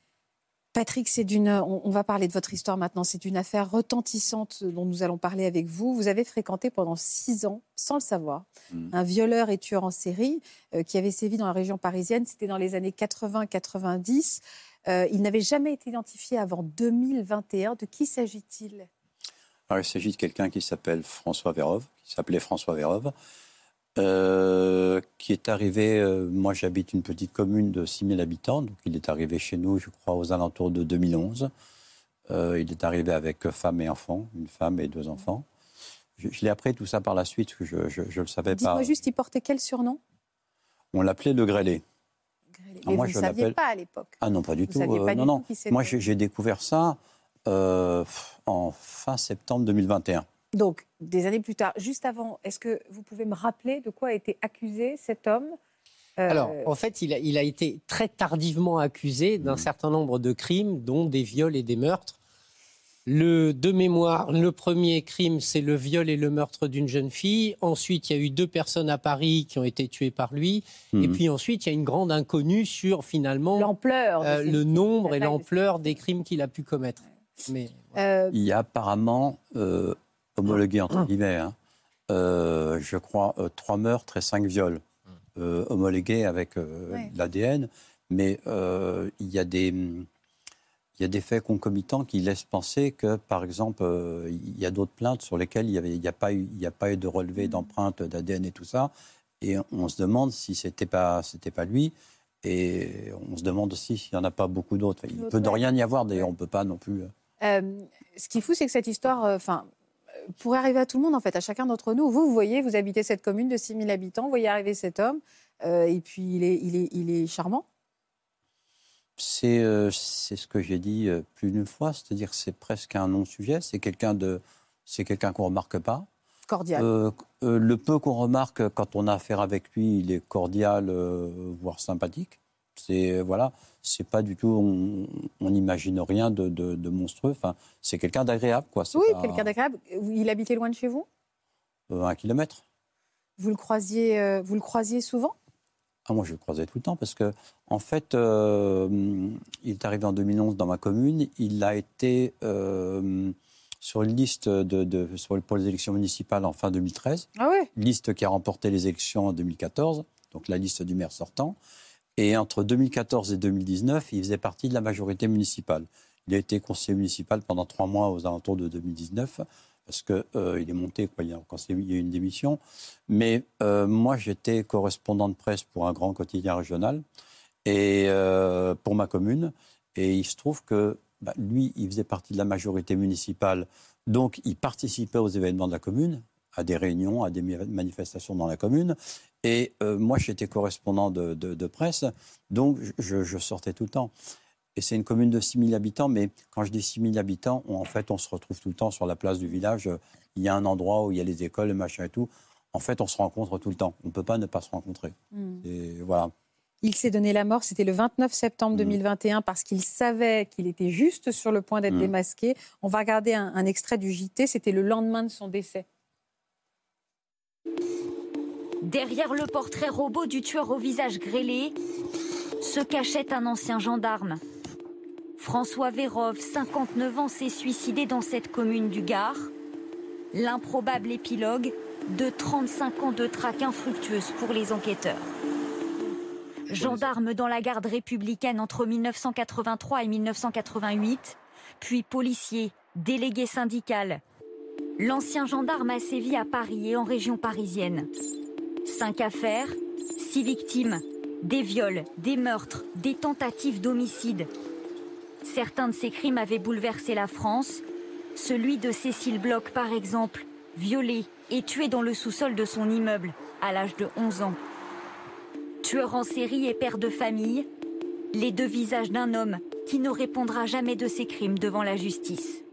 Patrick, c'est d'une. On, on va parler de votre histoire maintenant. C'est une affaire retentissante dont nous allons parler avec vous. Vous avez fréquenté pendant six ans, sans le savoir,
Mm.
un violeur et tueur en série euh, qui avait sévi dans la région parisienne. C'était dans les années 80-90. Euh, il n'avait jamais été identifié avant 2021. De qui s'agit-il?
Alors, il s'agit de quelqu'un qui s'appelle François Vérove, qui s'appelait François Vérove, euh, qui est arrivé. euh, moi, j'habite une petite commune de 6000 habitants, donc il est arrivé chez nous, je crois, aux alentours de 2011. Euh, il est arrivé avec femme et enfant, une femme et deux enfants. Je, je l'ai appris tout ça par la suite, je ne le savais pas.
Dites-moi juste, il portait quel surnom?
On l'appelait le grêlé.
Grêlé. Mais
moi,
vous ne saviez pas à l'époque?
Ah non, pas du
Vous
tout.
pas
euh,
du
non, non.
tout.
Moi, j'ai découvert ça en fin septembre 2021.
Donc, des années plus tard, juste avant, est-ce que vous pouvez me rappeler de quoi a été accusé cet homme Euh,
Alors, en fait, il a, il a été très tardivement accusé d'un certain nombre de crimes, dont des viols et des meurtres. Le, de mémoire, le premier crime, c'est le viol et le meurtre d'une jeune fille. Ensuite, il y a eu deux personnes à Paris qui ont été tuées par lui. Et
Mhm.
puis ensuite, il y a une grande inconnue sur finalement
l'ampleur,
euh, le nombre et l'ampleur des crimes qu'il a pu commettre. Mais
Euh,
Il y a apparemment homologué,
Ah.
entre guillemets, hein, euh, je crois, euh, trois meurtres et cinq viols euh, homologués avec l'ADN. Mais il y a des. Il y a des faits concomitants qui laissent penser que, par exemple, il y a d'autres plaintes sur lesquelles il n'y a, a pas eu de relevé
Mm.
d'empreintes d'ADN et tout ça. Et on se demande si ce n'était pas, c'était pas lui. Et on se demande aussi s'il n'y en a pas beaucoup d'autres. Il
D'autres,
peut de rien y avoir, d'ailleurs, on ne peut pas non plus. euh,
ce qui est fou, c'est que cette histoire, enfin, euh, pourrait arriver à tout le monde, en fait, à chacun d'entre nous. Vous, vous voyez, vous habitez cette commune de 6000 habitants, vous voyez arriver cet homme, euh, et puis il est, il est, il est charmant.
C'est euh, ce que j'ai dit euh, plus d'une fois, c'est-à-dire c'est presque un non-sujet, c'est quelqu'un quelqu'un qu'on remarque pas.
cordial.
Euh, le peu qu'on remarque quand on a affaire avec lui, il est cordial, voire sympathique. C'est voilà, c'est pas du tout, on n'imagine rien de, de- de monstrueux. Enfin, c'est quelqu'un d'agréable, quoi.
Oui,
pas,
quelqu'un d'agréable. Il habitait loin de chez vous?
Euh, un kilomètre.
Vous le croisiez, euh, vous le croisiez souvent?
Ah, moi, je le croisais tout le temps parce que, en fait, euh, il est arrivé en 2011 dans ma commune. Il a été euh, sur une liste de, de- sur, pour les élections municipales en fin 2013.
Ah oui
liste qui a remporté les élections en 2014, donc la liste du maire sortant. Et entre 2014 et 2019, il faisait partie de la majorité municipale. Il a été conseiller municipal pendant trois mois aux alentours de 2019, parce qu'il il est monté quoi, il y a, il y a eu une démission. Mais euh, moi, j'étais correspondant de presse pour un grand quotidien régional et euh, pour ma commune. Et il se trouve que bah, lui, il faisait partie de la majorité municipale, donc il participait aux événements de la commune, à des réunions, à des manifestations dans la commune. Et euh, moi, j'étais correspondant de, de- de presse, donc je, je sortais tout le temps. Et c'est une commune de 6 000 habitants, mais quand je dis 6 000 habitants, on- en fait, on se retrouve tout le temps sur la place du village. Il y a un endroit où il y a les écoles, le machin et tout. En fait, on se rencontre tout le temps. On ne peut pas ne pas se rencontrer.
Hmm.
Et voilà.
Il s'est donné la mort, c'était le 29 septembre
Mm.
2021, parce qu'il savait qu'il était juste sur le point d'être
Mm.
démasqué. On va regarder un, un extrait du JT, c'était le lendemain de son décès.
Derrière le portrait robot du tueur au visage grêlé se cachait un ancien gendarme. François Vérov, 59 ans, s'est suicidé dans cette commune du Gard. L'improbable épilogue de 35 ans de traque infructueuse pour les enquêteurs. Gendarme dans la garde républicaine entre 1983 et 1988, puis policier, délégué syndical. L'ancien gendarme a sévi à Paris et en région parisienne. Cinq affaires, six victimes, des viols, des meurtres, des tentatives d'homicide. Certains de ces crimes avaient bouleversé la France. Celui de Cécile Bloch, par exemple, violée et tuée dans le sous-sol de son immeuble à l'âge de 11 ans. Tueur en série et père de famille, les deux visages d'un homme qui ne répondra jamais de ses crimes devant la justice.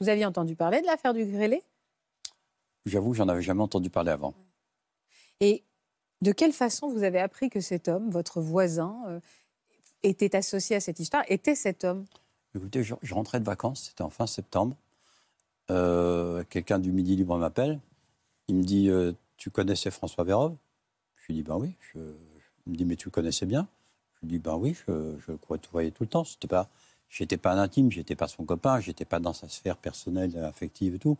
Vous aviez entendu parler de l'affaire du grêlé
J'avoue, j'en avais jamais entendu parler avant.
Et de quelle façon vous avez appris que cet homme, votre voisin, euh, était associé à cette histoire Était cet homme?
Écoutez, je, je rentrais de vacances, c'était en fin septembre. Euh, Quelqu'un du Midi Libre m'appelle. Il me dit euh, Tu connaissais François Vérov? Je lui dis Ben oui. Je- il me dit Mais tu le connaissais bien? Je lui dis Ben oui, je, je le voyais tout le temps. C'était pas, j'étais pas un intime, j'étais pas son copain, j'étais pas dans sa sphère personnelle, affective et tout.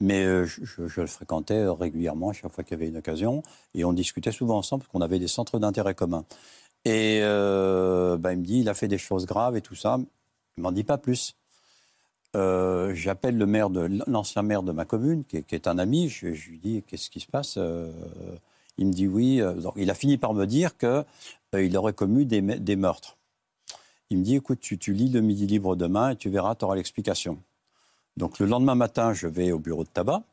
Mais euh, je, le fréquentais régulièrement, à chaque fois qu'il y avait une occasion. Et on discutait souvent ensemble parce qu'on avait des centres d'intérêt communs. Et euh, ben, il me dit Il a fait des choses graves et tout ça. Il m'en dit pas plus. Euh, J'appelle le maire de l'ancien maire de ma commune, qui est, un ami. Je, lui dis qu'est-ce qui se passe. Euh, il me dit oui. Euh, il a fini par me dire que euh, il aurait commis des, me- des meurtres. Il me dit écoute, tu lis le Midi Libre demain et tu verras, tu auras l'explication. Donc le lendemain matin, je vais au bureau de tabac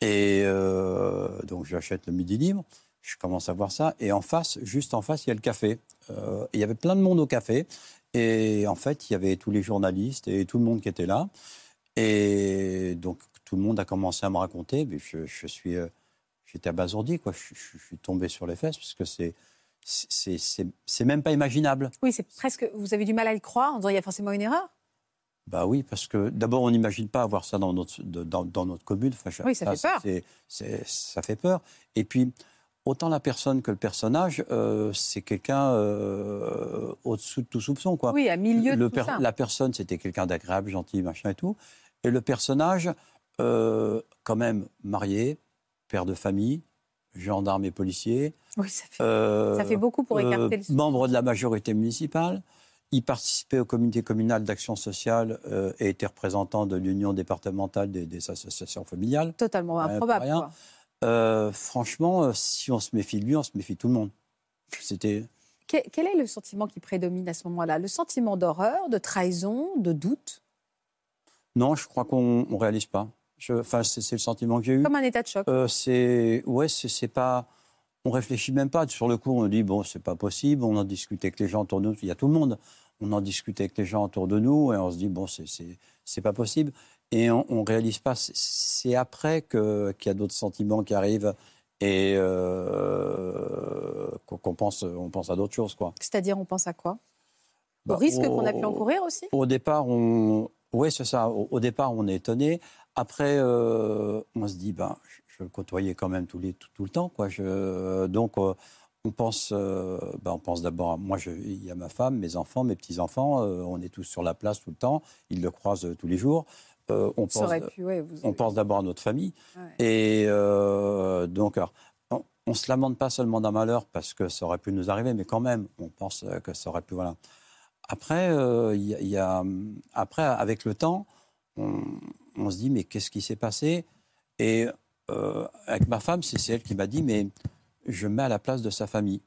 et euh, donc j'achète le Midi Libre. Je commence à voir ça et en face, juste en face, il y a le café. Euh, il y avait plein de monde au café. Et en fait, il y avait tous les journalistes et tout le monde qui était là. Et donc, tout le monde a commencé à me raconter. Mais je, suis, euh, j'étais abasourdi, quoi. Je, suis tombé sur les fesses parce que c'est, c'est, même pas imaginable.
Oui, c'est presque. Vous avez du mal à y croire en il y a forcément une erreur.
Bah oui, parce que d'abord, on n'imagine pas avoir ça dans notre, dans, dans notre commune. Enfin,
Oui, ça fait peur.
ça fait peur. Et puis, autant la personne que le personnage, euh, c'est quelqu'un euh, au-dessous de tout soupçon, quoi.
Oui, à milieu de tout
per-
ça.
La personne, c'était quelqu'un d'agréable, gentil, machin et tout. Et le personnage, euh, quand même marié, père de famille, gendarme et policier.
Oui, ça fait, ça fait beaucoup pour écarter le soupçon.
Membre de la majorité municipale. Il participait au comité communal d'action sociale euh, et était représentant de l'union départementale des, des associations familiales.
Totalement
Ouais,
improbable.
rien. Euh, franchement, euh, si on se méfie de lui, on se méfie de tout le monde. C'était
Que- Quel est le sentiment qui prédomine à ce moment-là? Le sentiment d'horreur, de trahison, de doute?
Non, je crois qu'on ne réalise pas. Enfin, c'est le sentiment que j'ai eu.
Comme un état de choc.
Euh, c'est ouais, c'est pas. On réfléchit même pas. Sur le coup, on dit bon, c'est pas possible. On en discute avec les gens autour de nous. Il y a tout le monde. On en discute avec les gens autour de nous et on se dit bon, c'est pas possible. et on, on réalise pas. C'est- après qu'il y a d'autres sentiments qui arrivent et euh, qu'on pense, on pense à d'autres choses, quoi.
C'est-à-dire, on pense à quoi? Au
Bah,
risque qu'on a pu encourir aussi?
Au départ, on, oui, c'est ça. Au, au départ, on est étonné. Après, euh, on se dit, ben, je, le côtoyais quand même tout, les, tout, tout le temps, quoi. Je, donc, euh, on pense, euh, ben, on pense d'abord, moi, il y a ma femme, mes enfants, mes petits enfants. euh, on est tous sur la place tout le temps. Ils le croisent euh, tous les jours. On pense,
pu, ouais, vous-
on pense d'abord à notre famille.
Ouais.
Et donc, alors, on, on se lamente pas seulement d'un malheur parce que ça aurait pu nous arriver, mais quand même, on pense que ça aurait pu. Voilà. Après, y a- y a, après, avec le temps, on, on se dit mais qu'est-ce qui s'est passé? Et euh, avec ma femme, c'est elle qui m'a dit mais je me mets à la place de sa famille.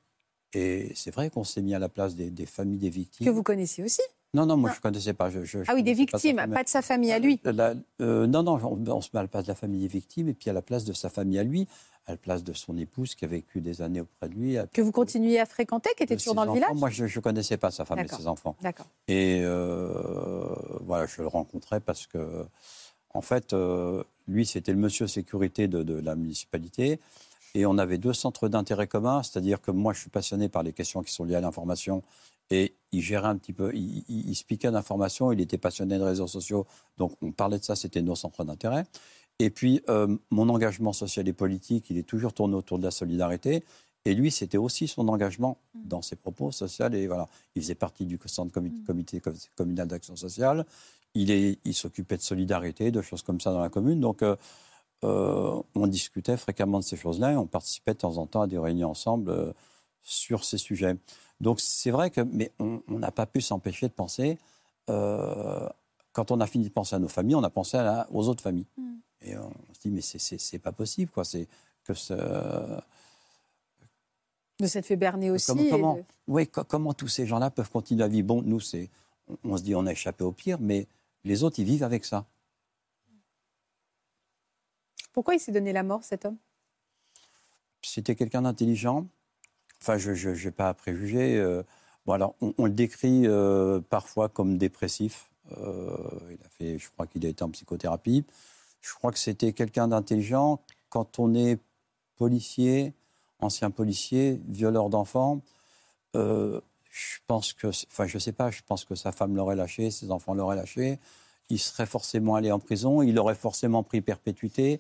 Et c'est vrai qu'on s'est mis à la place des, des familles des victimes.
Que vous connaissiez aussi
Non, non, moi
Non.
je ne connaissais pas. Je, je- je
Ah oui, des
pas
victimes, pas de sa famille à lui.
La- euh, non, non, on, on se met à la place de la famille des victimes et puis à la place de sa famille à lui, à la place de son épouse qui a vécu des années auprès de lui.
Que vous continuiez à fréquenter, qui était toujours dans le village
Moi, je ne connaissais pas sa femme et ses enfants.
D'accord.
Et euh, voilà, je le rencontrais parce que, en fait, euh, lui, c'était le monsieur sécurité de, de la municipalité. Et on avait deux centres d'intérêt commun, c'est-à-dire que moi, je suis passionné par les questions qui sont liées à l'information. Et il gérait un petit peu, il, il, il se piquait d'informations, il était passionné de réseaux sociaux. Donc, on parlait de ça, c'était nos centres d'intérêt. Et puis, euh, mon engagement social et politique, il est toujours tourné autour de la solidarité. Et lui, c'était aussi son engagement dans ses propos sociaux. Et voilà, il faisait partie du centre comi- comité com- communal d'action sociale. Il, s'occupait de solidarité, de choses comme ça dans la commune. Donc, euh, euh, on discutait fréquemment de ces choses-là et on participait de temps en temps à des réunions ensemble euh, sur ces sujets. Donc, c'est vrai que, mais on n'a pas pu s'empêcher de penser, quand on a fini de penser à nos familles, on a pensé à la- aux autres familles.
Mm.
Et on se dit, mais c'est- pas possible, quoi. C'est que ce,
De s'être fait berner aussi.
Comment,
et
comment,
de-
oui, co- comment tous ces gens-là peuvent continuer à vivre? Bon, nous, c'est, on se dit on a échappé au pire, mais les autres, ils vivent avec ça.
Pourquoi il s'est donné la mort, cet homme?
C'était quelqu'un d'intelligent. Enfin, je n'ai pas à préjuger. euh, bon, alors, on, on le décrit euh, parfois comme dépressif. Euh, il a fait, je crois qu'il a été en psychothérapie. Je crois que c'était quelqu'un d'intelligent. Quand on est policier, ancien policier, violeur d'enfants, je pense que, enfin, je sais pas, je pense que sa femme l'aurait lâché, ses enfants l'auraient lâché. Il serait forcément allé en prison, il aurait forcément pris perpétuité.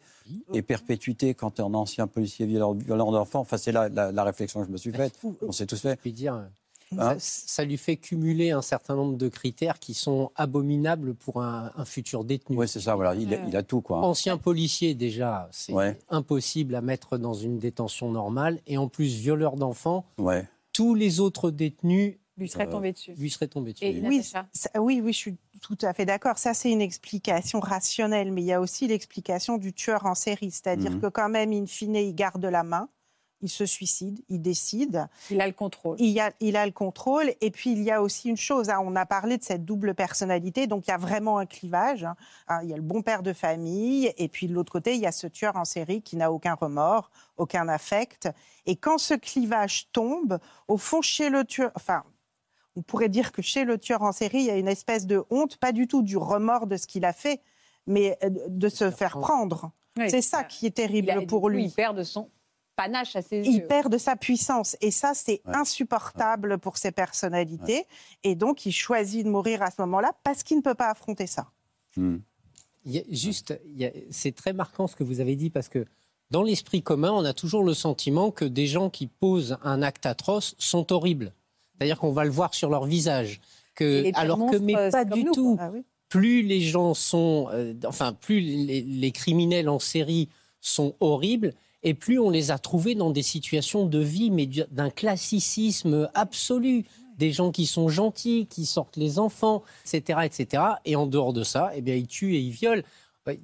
Et perpétuité, quand tu es un ancien policier violeur, violeur d'enfants, enfin, c'est la, la, la réflexion que je me suis faite. On s'est tous fait.
Je dire,
Hein
ça, ça lui fait cumuler un certain nombre de critères qui sont abominables pour un, un futur détenu.
Oui, c'est ça, voilà, il, a- il a tout, quoi.
Ancien policier, déjà, c'est
Ouais.
impossible à mettre dans une détention normale. Et en plus, violeur d'enfants,
Ouais.
Tous les autres détenus
Lui serait
Euh,
tombé dessus.
lui seraient tombés dessus.
Et
Oui,
Natacha
ça- oui, oui, je suis tout à fait d'accord. Ça, c'est une explication rationnelle, mais il y a aussi l'explication du tueur en série. C'est-à-dire
Mhm.
que quand même, in fine, il garde la main, il se suicide, il décide,
Il a le contrôle.
il, y a, il a le contrôle. Et puis, il y a aussi une chose, hein, on a parlé de cette double personnalité, donc il y a vraiment un clivage. hein. Hein, il y a le bon père de famille, et puis de l'autre côté, il y a ce tueur en série qui n'a aucun remords, aucun affect. Et quand ce clivage tombe, au fond, chez le tueur, enfin, on pourrait dire que chez le tueur en série, il y a une espèce de honte, pas du tout du remords de ce qu'il a fait, mais euh, de se faire prendre.
Oui,
C'est ça qui est terrible
Il a-
pour lui.
Il perd de son panache à ses
Il
yeux.
perd de sa puissance. Et ça, c'est
Ouais.
insupportable pour ses personnalités. Et donc, il choisit de mourir à ce moment-là parce qu'il ne peut pas affronter ça.
Hmm.
Il y a juste, il y a- c'est très marquant ce que vous avez dit parce que dans l'esprit commun, on a toujours le sentiment que des gens qui posent un acte atroce sont horribles. C'est-à-dire qu'on va le voir sur leur visage. Que, alors que, mais pas du
nous,
tout.
Ah oui.
Plus les gens sont, euh, enfin, plus les, les criminels en série sont horribles, et plus on les a trouvés dans des situations de vie, mais du- d'un classicisme absolu. Des gens qui sont gentils, qui sortent les enfants, etc., etc. Et en dehors de ça, eh bien, ils tuent et ils violent.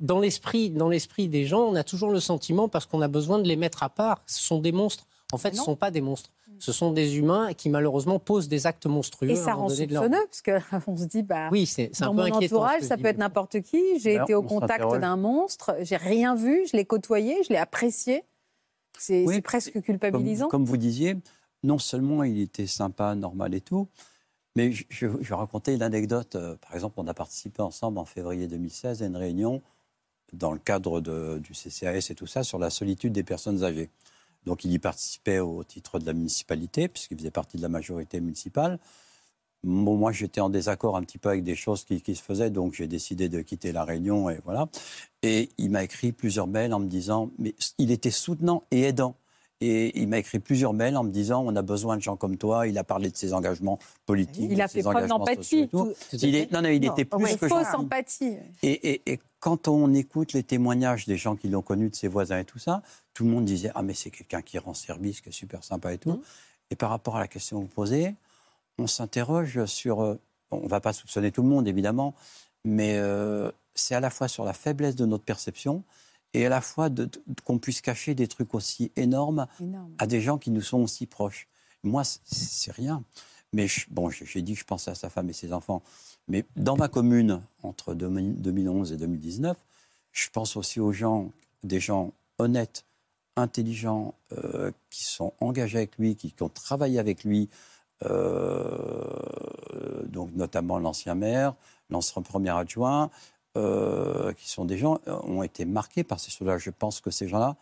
Dans l'esprit, dans l'esprit des gens, on a toujours le sentiment, parce qu'on a besoin de les mettre à part, ce sont des monstres. En fait, ce ne sont pas des monstres. Ce sont des humains qui, malheureusement, posent des actes monstrueux.
Et ça rend
leur
soupçonneux, parce qu'on se dit, bah,
Oui, c'est c'est un
dans
peu
mon entourage, ça peut être n'importe qui. J'ai
Alors,
été au
on
contact d'un monstre, j'ai rien vu, je l'ai côtoyé, je l'ai apprécié. C'est
Oui,
presque
Comme,
culpabilisant.
comme vous disiez, non seulement il était sympa, normal et tout, Mais je, je, je raconter une anecdote. Euh, Par exemple, on a participé ensemble en février 2016 à une réunion dans le cadre de- du CCAS et tout ça sur la solitude des personnes âgées. Donc il y participait au titre de la municipalité, puisqu'il faisait partie de la majorité municipale. Bon, moi, j'étais en désaccord un petit peu avec des choses qui, qui se faisaient, donc j'ai décidé de quitter la réunion et voilà. Et il m'a écrit plusieurs mails en me disant, mais il était soutenant et aidant. Et il m'a écrit plusieurs mails en me disant, on a besoin de gens comme toi. Il a parlé de ses engagements politiques.
Il a
de ses
fait preuve
engagements
d'empathie,
tout.
tout-
Il est- non, non, il
Non,
était plus
ouais,
que
Fausse
gentil.
empathie.
Et, et- et quand on écoute les témoignages des gens qui l'ont connu, de ses voisins et tout ça, tout le monde disait Ah, mais c'est quelqu'un qui rend service, qui est super sympa et tout.
Mmh.
Et par rapport à la question que vous posez, on s'interroge sur. euh, on ne va pas soupçonner tout le monde, évidemment, mais euh, c'est à la fois sur la faiblesse de notre perception et à la fois de- de- qu'on puisse cacher des trucs aussi énormes
Énorme.
à des gens qui nous sont aussi proches. Moi, c'est rien. Mais je- bon, j'ai dit que je pensais à sa femme et ses enfants. Mais dans ma commune, entre 2000 2011 et 2019, je pense aussi aux gens, des gens honnêtes, intelligents, euh, qui sont engagés avec lui, qui, qui ont travaillé avec lui, donc notamment l'ancien maire, l'ancien premier adjoint, euh, qui sont des gens, euh, ont été marqués par ces choses-là. Je pense que ces gens-là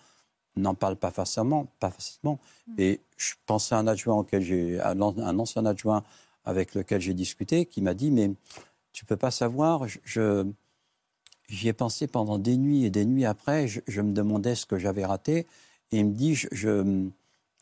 n'en parlent pas facilement, pas facilement. Et je pensais à un adjoint auquel j'ai, un ancien adjoint avec lequel j'ai discuté, qui m'a dit, mais tu peux pas savoir, je, je- j'y ai pensé pendant des nuits et des nuits après, je, je me demandais ce que j'avais raté, et il me dit, je, je-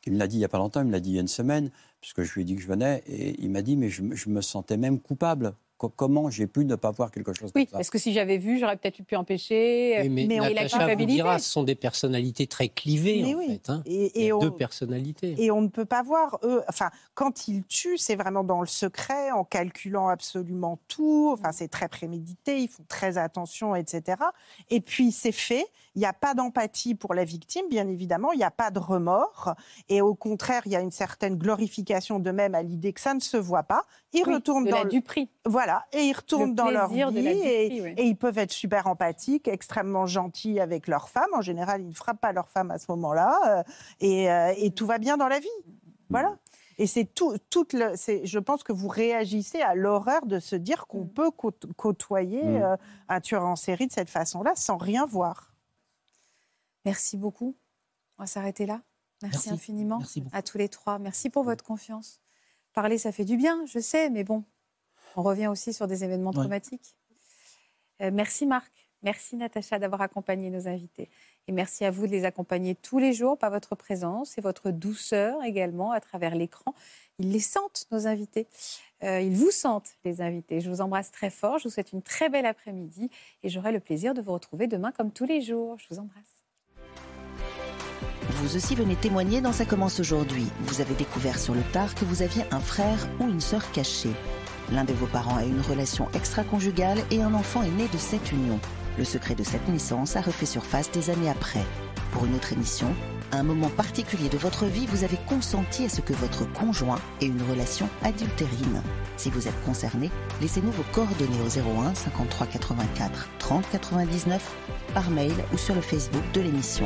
il me l'a dit il y a pas longtemps, il me l'a dit il y a une semaine, puisque je lui ai dit que je venais, et il m'a dit, mais je, je me sentais même coupable. Co- Comment j'ai pu ne pas voir quelque chose
Oui,
comme ça
parce que si j'avais vu, j'aurais peut-être pu empêcher.
Oui, mais,
mais
la
Natacha vous
culpabilité.
dira, ce sont des personnalités très clivées,
Mais
en
oui.
fait. hein.
Et,
Il y
et
a
on,
deux personnalités.
et on ne peut pas voir, eux, enfin, quand ils tuent, c'est vraiment dans le secret, en calculant absolument tout. Enfin, c'est très prémédité, ils font très attention, etc. Et puis, c'est fait. Il n'y a pas d'empathie pour la victime, bien évidemment. Il n'y a pas de remords. Et au contraire, il y a une certaine glorification d'eux-mêmes à l'idée que ça ne se voit pas. Ils
Oui,
retournent
de
dans
la
le-
Duperie.
Voilà, et ils retournent
Le
dans leur vie
plaisir de la
et,
duperie, oui.
et ils peuvent être super empathiques, extrêmement gentils avec leur femme. En général, ils ne frappent pas leur femme à ce moment-là euh, et, euh, et tout va bien dans la vie. Voilà. Et c'est tout, toute le, c'est- je pense que vous réagissez à l'horreur de se dire qu'on peut côte- côtoyer
Mm.
euh, un tueur en série de cette façon-là sans rien voir.
Merci beaucoup. On va s'arrêter là. Merci,
Merci.
infiniment
Merci
à tous les trois. Merci pour votre confiance. Parler, ça fait du bien, je sais, mais bon, on revient aussi sur des événements
Ouais.
traumatiques. Euh, merci Marc. Merci Natacha d'avoir accompagné nos invités. Et merci à vous de les accompagner tous les jours par votre présence et votre douceur également à travers l'écran. Ils les sentent, nos invités. Euh, ils vous sentent, les invités. Je vous embrasse très fort. Je vous souhaite une très belle après-midi et j'aurai le plaisir de vous retrouver demain comme tous les jours. Je vous embrasse.
Vous aussi venez témoigner dans Ça commence aujourd'hui. Vous avez découvert sur le tard que vous aviez un frère ou une sœur cachée. L'un de vos parents a une relation extra-conjugale et un enfant est né de cette union. Le secret de cette naissance a refait surface des années après. Pour une autre émission, à un moment particulier de votre vie, vous avez consenti à ce que votre conjoint ait une relation adultérine. Si vous êtes concerné, laissez-nous vos coordonnées au 01 53 84 30 99 par mail ou sur le Facebook de l'émission.